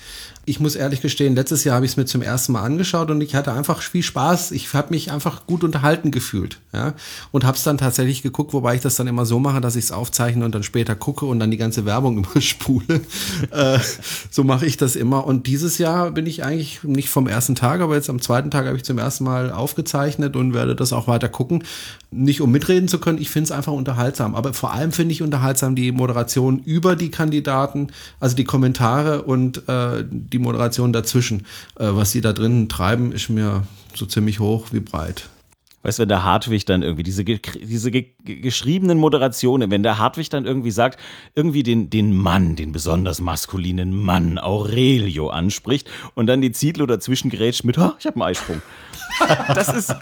ich muss ehrlich gestehen, letztes Jahr habe ich es mir zum ersten Mal angeschaut und ich hatte einfach viel Spaß. Ich habe mich einfach gut unterhalten gefühlt. Ja? Und habe es dann tatsächlich geguckt, wobei ich das dann immer so mache, dass ich es aufzeichne und dann später gucke und dann die ganze Werbung überspule. äh, so mache ich das immer. Und dieses Jahr bin ich eigentlich nicht vom ersten Tag, aber jetzt am zweiten Tag habe ich zum ersten Mal aufgezeichnet und werde das auch weiter gucken. Nicht um mitreden zu können, ich finde es einfach unterhaltsam. Aber vor allem finde ich unterhaltsam die Moderation über die Kandidaten, also die Kommentare und äh, die Moderation dazwischen. Äh, was sie da drin treiben, ist mir so ziemlich hoch wie breit. Weißt du, wenn der Hartwig dann irgendwie diese, diese geschriebenen Moderationen, wenn der Hartwig dann irgendwie sagt, irgendwie den, den Mann, den besonders maskulinen Mann Aurelio anspricht und dann die Zietlow dazwischen grätscht mit, oh, ich habe einen Eisprung. Das ist,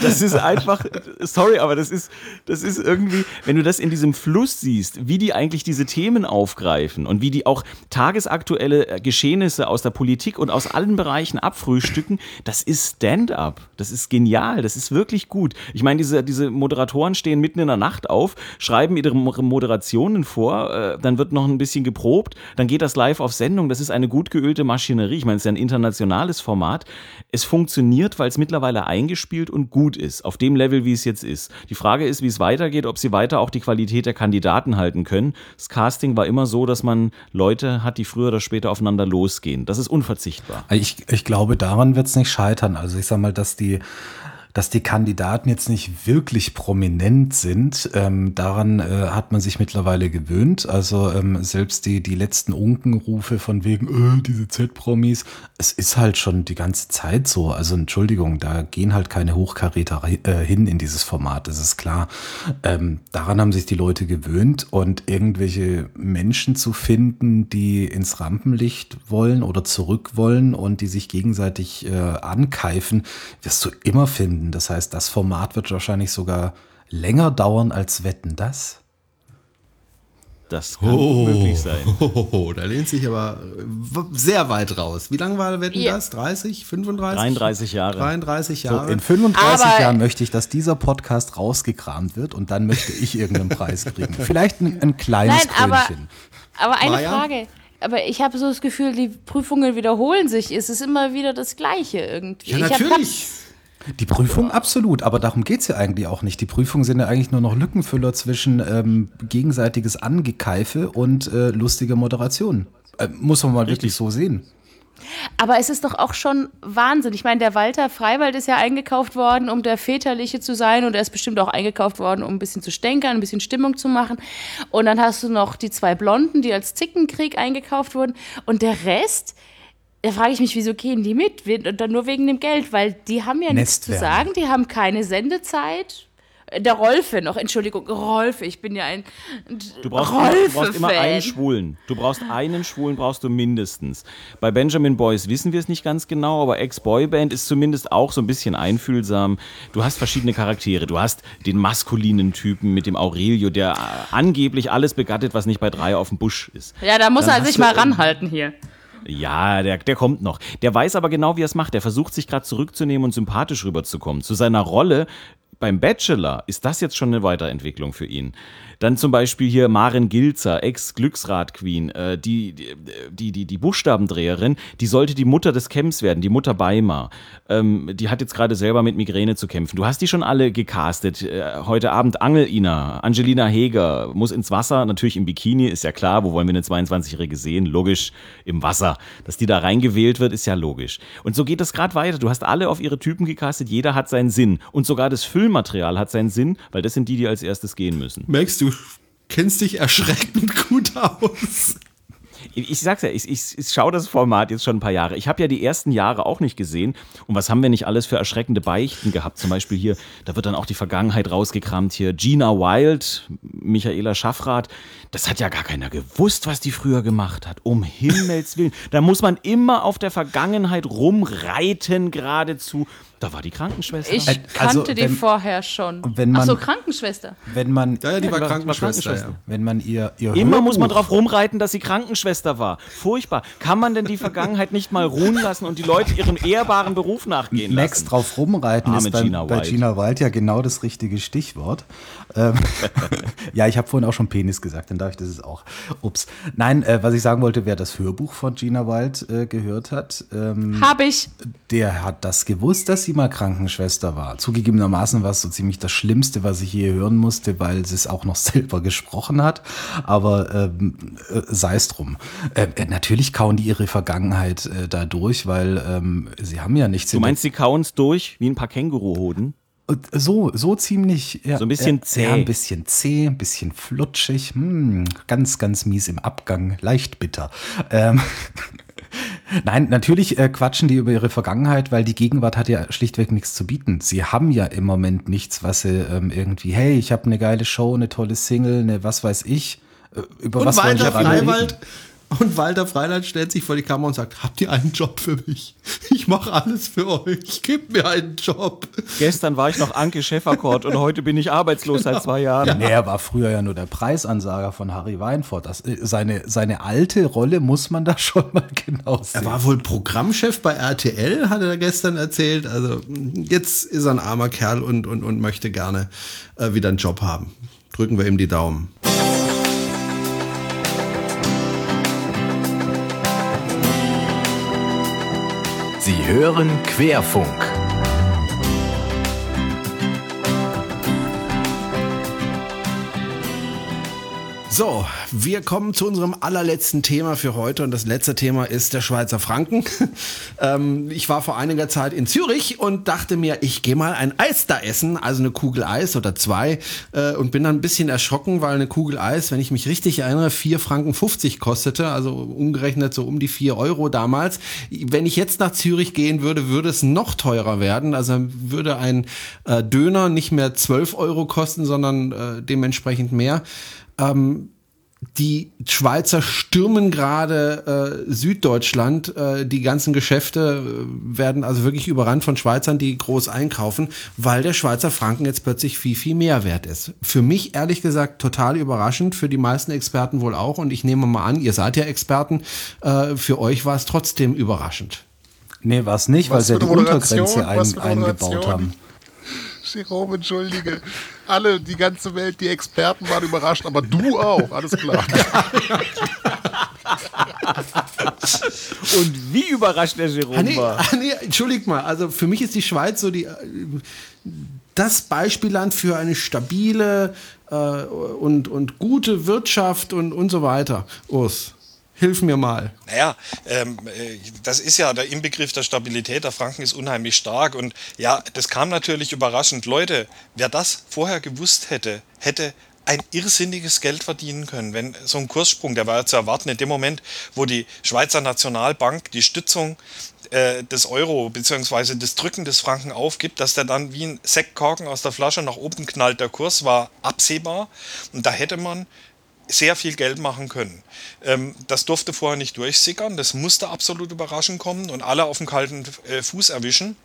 das ist einfach, sorry, aber das ist, das ist irgendwie, wenn du das in diesem Fluss siehst, wie die eigentlich diese Themen aufgreifen und wie die auch tagesaktuelle äh, Geschehnisse aus der Politik und aus allen Bereichen abfrühstücken, das ist Stand-up. Das ist genial. Das ist wirklich gut. Ich meine, diese, diese Moderatoren stehen mitten in der Nacht auf, schreiben ihre Moderationen vor, äh, dann wird noch ein bisschen geprobt, dann geht das live auf Sendung. Das ist eine gut geölte Maschinerie. Ich meine, es ist ja ein internationales Format. Es funktioniert, weil es mittlerweile eingespielt und gut ist, auf dem Level, wie es jetzt ist. Die Frage ist, wie es weitergeht, ob sie weiter auch die Qualität der Kandidaten halten können. Das Casting war immer so, dass man Leute hat, die früher oder später aufeinander losgehen. Das ist unverzichtbar. Ich, ich glaube, daran wird es nicht scheitern. Also ich sage mal, dass die dass die Kandidaten jetzt nicht wirklich prominent sind. Ähm, daran äh, hat man sich mittlerweile gewöhnt. Also ähm, selbst die, die letzten Unkenrufe von wegen, äh, diese Z-Promis, es ist halt schon die ganze Zeit so. Also Entschuldigung, da gehen halt keine Hochkaräter äh, hin in dieses Format, das ist klar. Ähm, daran haben sich die Leute gewöhnt und irgendwelche Menschen zu finden, die ins Rampenlicht wollen oder zurück wollen und die sich gegenseitig äh, ankeifen, wirst du immer finden. Das heißt, das Format wird wahrscheinlich sogar länger dauern als Wetten das. Das kann möglich sein. Oh, da lehnt sich aber w- sehr weit raus. Wie lange war Wetten Ja. das? 30, 35? 33 Jahre. 33 So, Jahre. in 35 Aber- Jahren möchte ich, dass dieser Podcast rausgekramt wird und dann möchte ich irgendeinen Preis kriegen. Vielleicht ein, ein kleines Nein, aber, Krönchen. aber eine Maja? Frage. Aber ich habe so das Gefühl, die Prüfungen wiederholen sich. Es ist immer wieder das Gleiche irgendwie. ja, ich hab- natürlich. Die Prüfung absolut, aber darum geht's ja eigentlich auch nicht. Die Prüfungen sind ja eigentlich nur noch Lückenfüller zwischen ähm, gegenseitiges Angekeife und äh, lustiger Moderation. Äh, muss man mal wirklich so sehen. Aber es ist doch auch schon Wahnsinn. Ich meine, der Walter Freiwald ist ja eingekauft worden, um der Väterliche zu sein. Und er ist bestimmt auch eingekauft worden, um ein bisschen zu stänkern, ein bisschen Stimmung zu machen. Und dann hast du noch die zwei Blonden, die als Zickenkrieg eingekauft wurden. Und der Rest, da frage ich mich, wieso gehen die mit? Und dann nur wegen dem Geld, weil die haben ja nichts zu sagen, die haben keine Sendezeit. Der Rolfe noch, Entschuldigung, Rolfe, ich bin ja ein Du brauchst, immer, du brauchst immer einen Schwulen. Du brauchst einen Schwulen, brauchst du mindestens. Bei Benjamin Boys wissen wir es nicht ganz genau, aber Ex-Boyband ist zumindest auch so ein bisschen einfühlsam. Du hast verschiedene Charaktere. Du hast den maskulinen Typen mit dem Aurelio, der äh, angeblich alles begattet, was nicht bei drei auf dem Busch ist. Ja, da muss Dann er sich mal ranhalten hier. Ja, der, der kommt noch. Der weiß aber genau, wie er es macht. Der versucht sich gerade zurückzunehmen und sympathisch rüberzukommen. Zu seiner Rolle beim Bachelor ist das jetzt schon eine Weiterentwicklung für ihn. Dann zum Beispiel hier Maren Gilzer, Ex-Glücksrad-Queen, äh, die, die, die, die Buchstabendreherin, die sollte die Mutter des Camps werden, die Mutter Beimar. Ähm, die hat jetzt gerade selber mit Migräne zu kämpfen. Du hast die schon alle gecastet. Äh, heute Abend Angel Ina, Angelina Heger muss ins Wasser, natürlich im Bikini, ist ja klar. Wo wollen wir eine 22-Jährige sehen? Logisch, im Wasser. Dass die da reingewählt wird, ist ja logisch. Und so geht es gerade weiter. Du hast alle auf ihre Typen gecastet, jeder hat seinen Sinn. Und sogar das Füllmaterial hat seinen Sinn, weil das sind die, die als erstes gehen müssen. Merkst du, kennst dich erschreckend gut aus. Ich, ich sag's ja, ich, ich, ich schaue das Format jetzt schon ein paar Jahre. Ich habe ja die ersten Jahre auch nicht gesehen. Und was haben wir nicht alles für erschreckende Beichten gehabt? Zum Beispiel hier, da wird dann auch die Vergangenheit rausgekramt. Hier Gina Wild, Michaela Schaffrath. Das hat ja gar keiner gewusst, was die früher gemacht hat. Um Himmels Willen. Da muss man immer auf der Vergangenheit rumreiten geradezu. Da war die Krankenschwester. Ich Also, kannte die wenn- vorher schon. wenn man- Ach so, Krankenschwester. Wenn man, Ja, ja, die war die Krankenschwester. Krankenschwester. Ja. wenn man ihr, ihr Immer muss man Hörbuch- drauf rumreiten, dass sie Krankenschwester war. Furchtbar. Kann man denn die Vergangenheit nicht mal ruhen lassen und die Leute ihrem ehrbaren Beruf nachgehen Max lassen? drauf rumreiten Arme ist bei Gina Gina, bei. Gina Wild ja genau das richtige Stichwort. Ähm, ja, ich habe vorhin auch schon Penis gesagt, dann darf ich das jetzt auch. Ups. Nein, äh, was ich sagen wollte, wer das Hörbuch von Gina Wild äh, gehört hat, ähm, Hab ich. der hat das gewusst, dass sie mal Krankenschwester war. Zugegebenermaßen war es so ziemlich das Schlimmste, was ich je hören musste, weil sie es auch noch selber gesprochen hat. Aber ähm, äh, sei es drum. Äh, äh, natürlich kauen die ihre Vergangenheit äh, da durch, weil ähm, sie haben ja nichts Du meinst, sie kauen's durch wie ein paar Känguruhoden? So, so ziemlich. Ja, So ein bisschen zäh. Ja, ein bisschen zäh, ein bisschen flutschig. Hm, ganz, ganz mies im Abgang, leicht bitter. Ähm, Nein, natürlich äh, quatschen die über ihre Vergangenheit, weil die Gegenwart hat ja schlichtweg nichts zu bieten. Sie haben ja im Moment nichts, was sie ähm, irgendwie, hey, ich habe eine geile Show, eine tolle Single, eine was weiß ich. Äh, über Und was Walter? Freiwald. Und Walter Freiwald stellt sich vor die Kamera und sagt, habt ihr einen Job für mich? Ich mache alles für euch. Gebt mir einen Job. Gestern war ich noch Anke Schäferkort und heute bin ich arbeitslos seit zwei Jahren. Nee, er war früher ja nur der Preisansager von Harry Weinfurt. Das, äh, seine, seine alte Rolle muss man da schon mal genau sehen. Er war wohl Programmchef bei RTL, hat er gestern erzählt. Also jetzt ist er ein armer Kerl und, und, und möchte gerne äh, wieder einen Job haben. Drücken wir ihm die Daumen. Hören Querfunk. So, wir kommen zu unserem allerletzten Thema für heute und das letzte Thema ist der Schweizer Franken. ähm, ich war vor einiger Zeit in Zürich und dachte mir, ich gehe mal ein Eis da essen, also eine Kugel Eis oder zwei äh, und bin dann ein bisschen erschrocken, weil eine Kugel Eis, wenn ich mich richtig erinnere, 4 Franken 50 kostete, also umgerechnet so um die 4 Euro damals. Wenn ich jetzt nach Zürich gehen würde, würde es noch teurer werden, also würde ein äh, Döner nicht mehr 12 Euro kosten, sondern äh, dementsprechend mehr. Ähm, die Schweizer stürmen gerade äh, Süddeutschland. Äh, die ganzen Geschäfte äh, werden also wirklich überrannt von Schweizern, die groß einkaufen, weil der Schweizer Franken jetzt plötzlich viel, viel mehr wert ist. Für mich ehrlich gesagt total überraschend, für die meisten Experten wohl auch. Und ich nehme mal an, ihr seid ja Experten, äh, für euch war es trotzdem überraschend. Nee, war es nicht, weil sie ja die Untergrenze ein, eingebaut haben. Jerome, entschuldige. Alle, die ganze Welt, die Experten waren überrascht, aber du auch, alles klar. Und wie überrascht der Jerome Ah, nee, war. ah, nee, entschuldigt mal, also für mich ist die Schweiz so die, äh, das Beispielland für eine stabile äh, und, und gute Wirtschaft und, und so weiter. Urs, hilf mir mal. Naja, ähm, äh, das ist ja der Inbegriff der Stabilität. Der Franken ist unheimlich stark. Und ja, das kam natürlich überraschend. Leute, wer das vorher gewusst hätte, hätte ein irrsinniges Geld verdienen können, wenn so ein Kurssprung, der war ja zu erwarten, in dem Moment, wo die Schweizer Nationalbank die Stützung äh, des Euro bzw. das Drücken des Franken aufgibt, dass der dann wie ein Sektkorken aus der Flasche nach oben knallt. Der Kurs war absehbar und da hätte man sehr viel Geld machen können. Ähm, das durfte vorher nicht durchsickern, das musste absolut überraschend kommen und alle auf dem kalten äh, Fuß erwischen.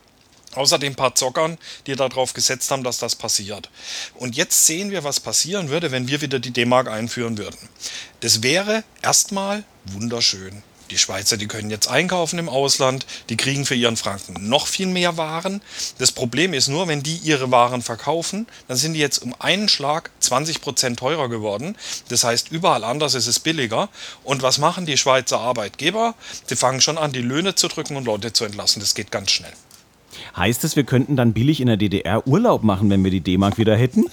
Außer den paar Zockern, die darauf gesetzt haben, dass das passiert. Und jetzt sehen wir, was passieren würde, wenn wir wieder die D-Mark einführen würden. Das wäre erstmal wunderschön. Die Schweizer, die können jetzt einkaufen im Ausland, die kriegen für ihren Franken noch viel mehr Waren. Das Problem ist nur, wenn die ihre Waren verkaufen, dann sind die jetzt um einen Schlag 20 Prozent teurer geworden. Das heißt, überall anders ist es billiger. Und was machen die Schweizer Arbeitgeber? Sie fangen schon an, die Löhne zu drücken und Leute zu entlassen. Das geht ganz schnell. Heißt es, wir könnten dann billig in der DDR Urlaub machen, wenn wir die D-Mark wieder hätten?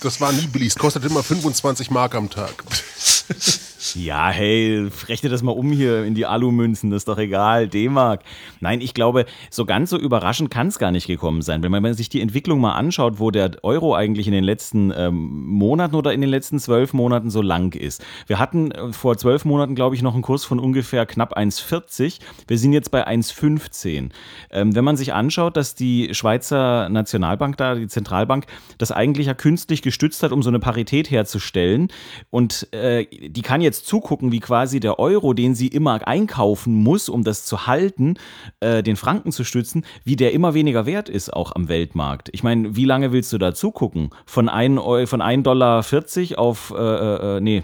Das war nie billig, es kostet immer 25 Mark am Tag. Ja, hey, rechne das mal um hier in die Alumünzen, das ist doch egal, D-Mark. Nein, ich glaube, so ganz so überraschend kann es gar nicht gekommen sein. Wenn man sich die Entwicklung mal anschaut, wo der Euro eigentlich in den letzten ähm, Monaten oder in den letzten zwölf Monaten so lang ist. Wir hatten äh, vor zwölf Monaten, glaube ich, noch einen Kurs von ungefähr knapp 1,40. Wir sind jetzt bei 1,15. Ähm, wenn man sich anschaut, dass die Schweizer Nationalbank da, die Zentralbank, das eigentlich ja künstlich gestützt hat, um so eine Parität herzustellen und äh, die kann jetzt zugucken, wie quasi der Euro, den sie immer einkaufen muss, um das zu halten, äh, den Franken zu stützen, wie der immer weniger wert ist, auch am Weltmarkt. Ich meine, wie lange willst du da zugucken? Von 1 Eu- von 1,40 Dollar auf, äh, äh, nee,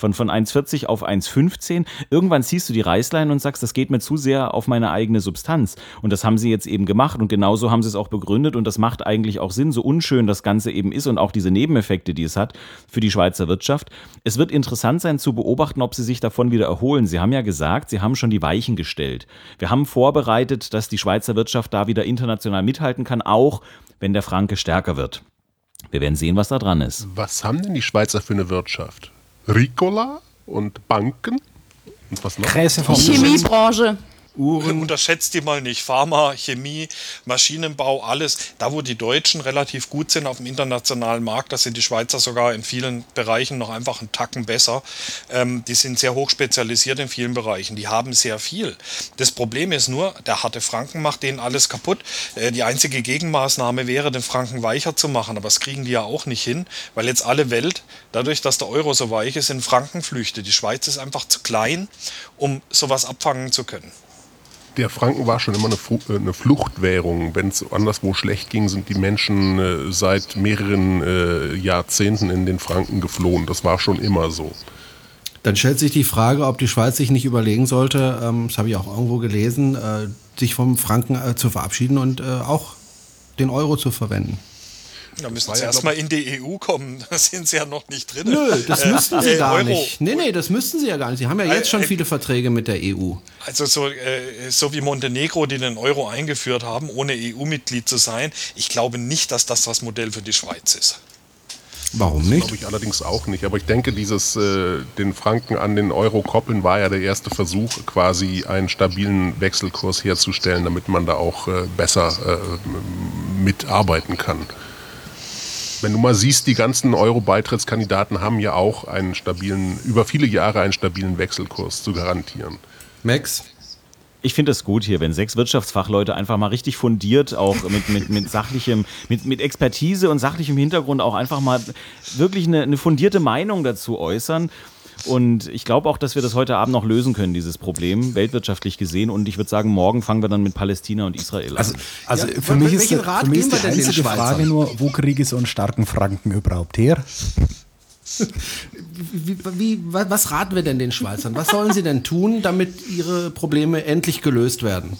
von, von 1,40 auf 1,15. Irgendwann ziehst du die Reißleine und sagst, das geht mir zu sehr auf meine eigene Substanz. Und das haben sie jetzt eben gemacht und genauso haben sie es auch begründet und das macht eigentlich auch Sinn, so unschön das Ganze eben ist und auch diese Nebeneffekte, die es hat für die Schweizer Wirtschaft. Es wird interessant sein zu beobachten, ob sie sich davon wieder erholen. Sie haben ja gesagt, sie haben schon die Weichen gestellt. Wir haben vorbereitet, dass die Schweizer Wirtschaft da wieder international mithalten kann, auch wenn der Franke stärker wird. Wir werden sehen, was da dran ist. Was haben denn die Schweizer für eine Wirtschaft? Ricola und Banken? Und was noch? Gräse Chemiebranche. Unterschätzt die mal nicht. Pharma, Chemie, Maschinenbau, alles. Da, wo die Deutschen relativ gut sind auf dem internationalen Markt, da sind die Schweizer sogar in vielen Bereichen noch einfach einen Tacken besser. Ähm, die sind sehr hoch spezialisiert in vielen Bereichen. Die haben sehr viel. Das Problem ist nur, der harte Franken macht denen alles kaputt. Äh, die einzige Gegenmaßnahme wäre, den Franken weicher zu machen. Aber das kriegen die ja auch nicht hin, weil jetzt alle Welt, dadurch, dass der Euro so weich ist, in Franken flüchtet. Die Schweiz ist einfach zu klein, um sowas abfangen zu können. Der Franken war schon immer eine, äh, eine Fluchtwährung. Wenn es anderswo schlecht ging, sind die Menschen äh, seit mehreren äh, Jahrzehnten in den Franken geflohen. Das war schon immer so. Dann stellt sich die Frage, ob die Schweiz sich nicht überlegen sollte, ähm, das habe ich auch irgendwo gelesen, äh, sich vom Franken äh, zu verabschieden und äh, auch den Euro zu verwenden. Da müssen sie ja, erstmal in die EU kommen. Da sind sie ja noch nicht drin. Nö, das müssten sie äh, gar Euro. nicht. Nee, nee, das müssten sie ja gar nicht. Sie haben ja jetzt schon Äh, äh, viele Verträge mit der EU. Also so, äh, so wie Montenegro, die den Euro eingeführt haben, ohne EU-Mitglied zu sein. Ich glaube nicht, dass das das Modell für die Schweiz ist. Warum Das nicht? glaube ich allerdings auch nicht. Aber ich denke, dieses äh, den Franken an den Euro koppeln war ja der erste Versuch, quasi einen stabilen Wechselkurs herzustellen, damit man da auch äh, besser äh, mitarbeiten kann. Wenn du mal siehst, die ganzen Euro-Beitrittskandidaten haben ja auch einen stabilen, über viele Jahre einen stabilen Wechselkurs zu garantieren. Max? Ich finde es gut hier, wenn sechs Wirtschaftsfachleute einfach mal richtig fundiert, auch mit, mit, mit sachlichem, mit, mit Expertise und sachlichem Hintergrund auch einfach mal wirklich eine, eine fundierte Meinung dazu äußern. Und ich glaube auch, dass wir das heute Abend noch lösen können, dieses Problem, weltwirtschaftlich gesehen. Und ich würde sagen, morgen fangen wir dann mit Palästina und Israel an. Also, also Ja, für mich ist, Rat für mich ist geben die wir denn den einzige? Frage nur, wo kriege ich so einen starken Franken überhaupt her? Wie, wie, wa- was raten wir denn den Schweizern? Was sollen sie denn tun, damit ihre Probleme endlich gelöst werden?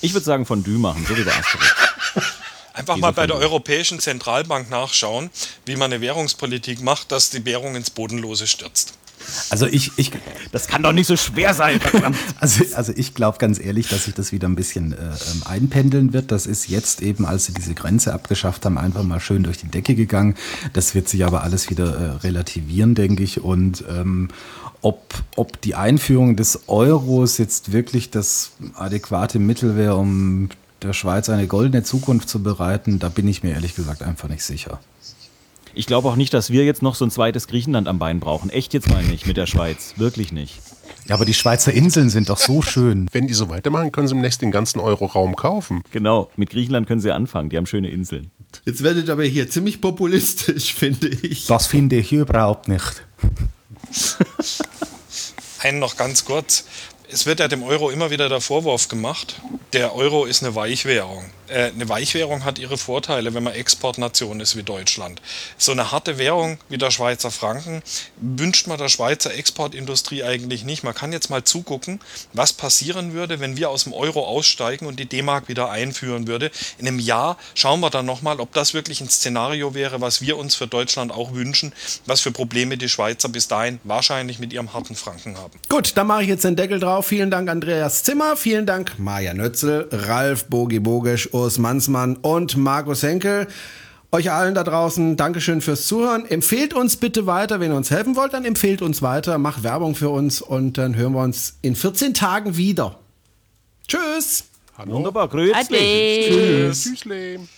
ich würde sagen, von Dü machen, so wie der Asterix. Einfach mal bei der Europäischen Zentralbank nachschauen, wie man eine Währungspolitik macht, dass die Währung ins Bodenlose stürzt. Also ich, ich, Das kann doch nicht so schwer sein. Also, also ich glaube ganz ehrlich, dass sich das wieder ein bisschen äh, ähm, einpendeln wird. Das ist jetzt eben, als sie diese Grenze abgeschafft haben, einfach mal schön durch die Decke gegangen. Das wird sich aber alles wieder äh, relativieren, denke ich. Und ähm, ob, ob die Einführung des Euros jetzt wirklich das adäquate Mittel wäre, um der Schweiz eine goldene Zukunft zu bereiten, da bin ich mir ehrlich gesagt einfach nicht sicher. Ich glaube auch nicht, dass wir jetzt noch so ein zweites Griechenland am Bein brauchen. Echt jetzt mal nicht mit der Schweiz. Wirklich nicht. Ja, aber die Schweizer Inseln sind doch so schön. Wenn die so weitermachen, können sie demnächst den ganzen Euro-Raum kaufen. Genau, mit Griechenland können sie anfangen. Die haben schöne Inseln. Jetzt werdet ihr aber hier ziemlich populistisch, finde ich. Das finde ich überhaupt nicht. Einen noch ganz kurz. Es wird ja dem Euro immer wieder der Vorwurf gemacht, der Euro ist eine Weichwährung. Äh, eine Weichwährung hat ihre Vorteile, wenn man Exportnation ist wie Deutschland. So eine harte Währung wie der Schweizer Franken wünscht man der Schweizer Exportindustrie eigentlich nicht. Man kann jetzt mal zugucken, was passieren würde, wenn wir aus dem Euro aussteigen und die D-Mark wieder einführen würde. In einem Jahr schauen wir dann nochmal, ob das wirklich ein Szenario wäre, was wir uns für Deutschland auch wünschen, was für Probleme die Schweizer bis dahin wahrscheinlich mit ihrem harten Franken haben. Gut, dann mache ich jetzt den Deckel drauf. Vielen Dank, Andreas Zimmer. Vielen Dank, Maja Nötzel, Ralf Bogi Bogisch, Urs Mansmann und Markus Henkel. Euch allen da draußen, Dankeschön fürs Zuhören. Empfehlt uns bitte weiter, wenn ihr uns helfen wollt, dann empfehlt uns weiter, macht Werbung für uns und dann hören wir uns in 14 Tagen wieder. Tschüss! Wunderbar, grüezi. Ade. Tschüss, Leben.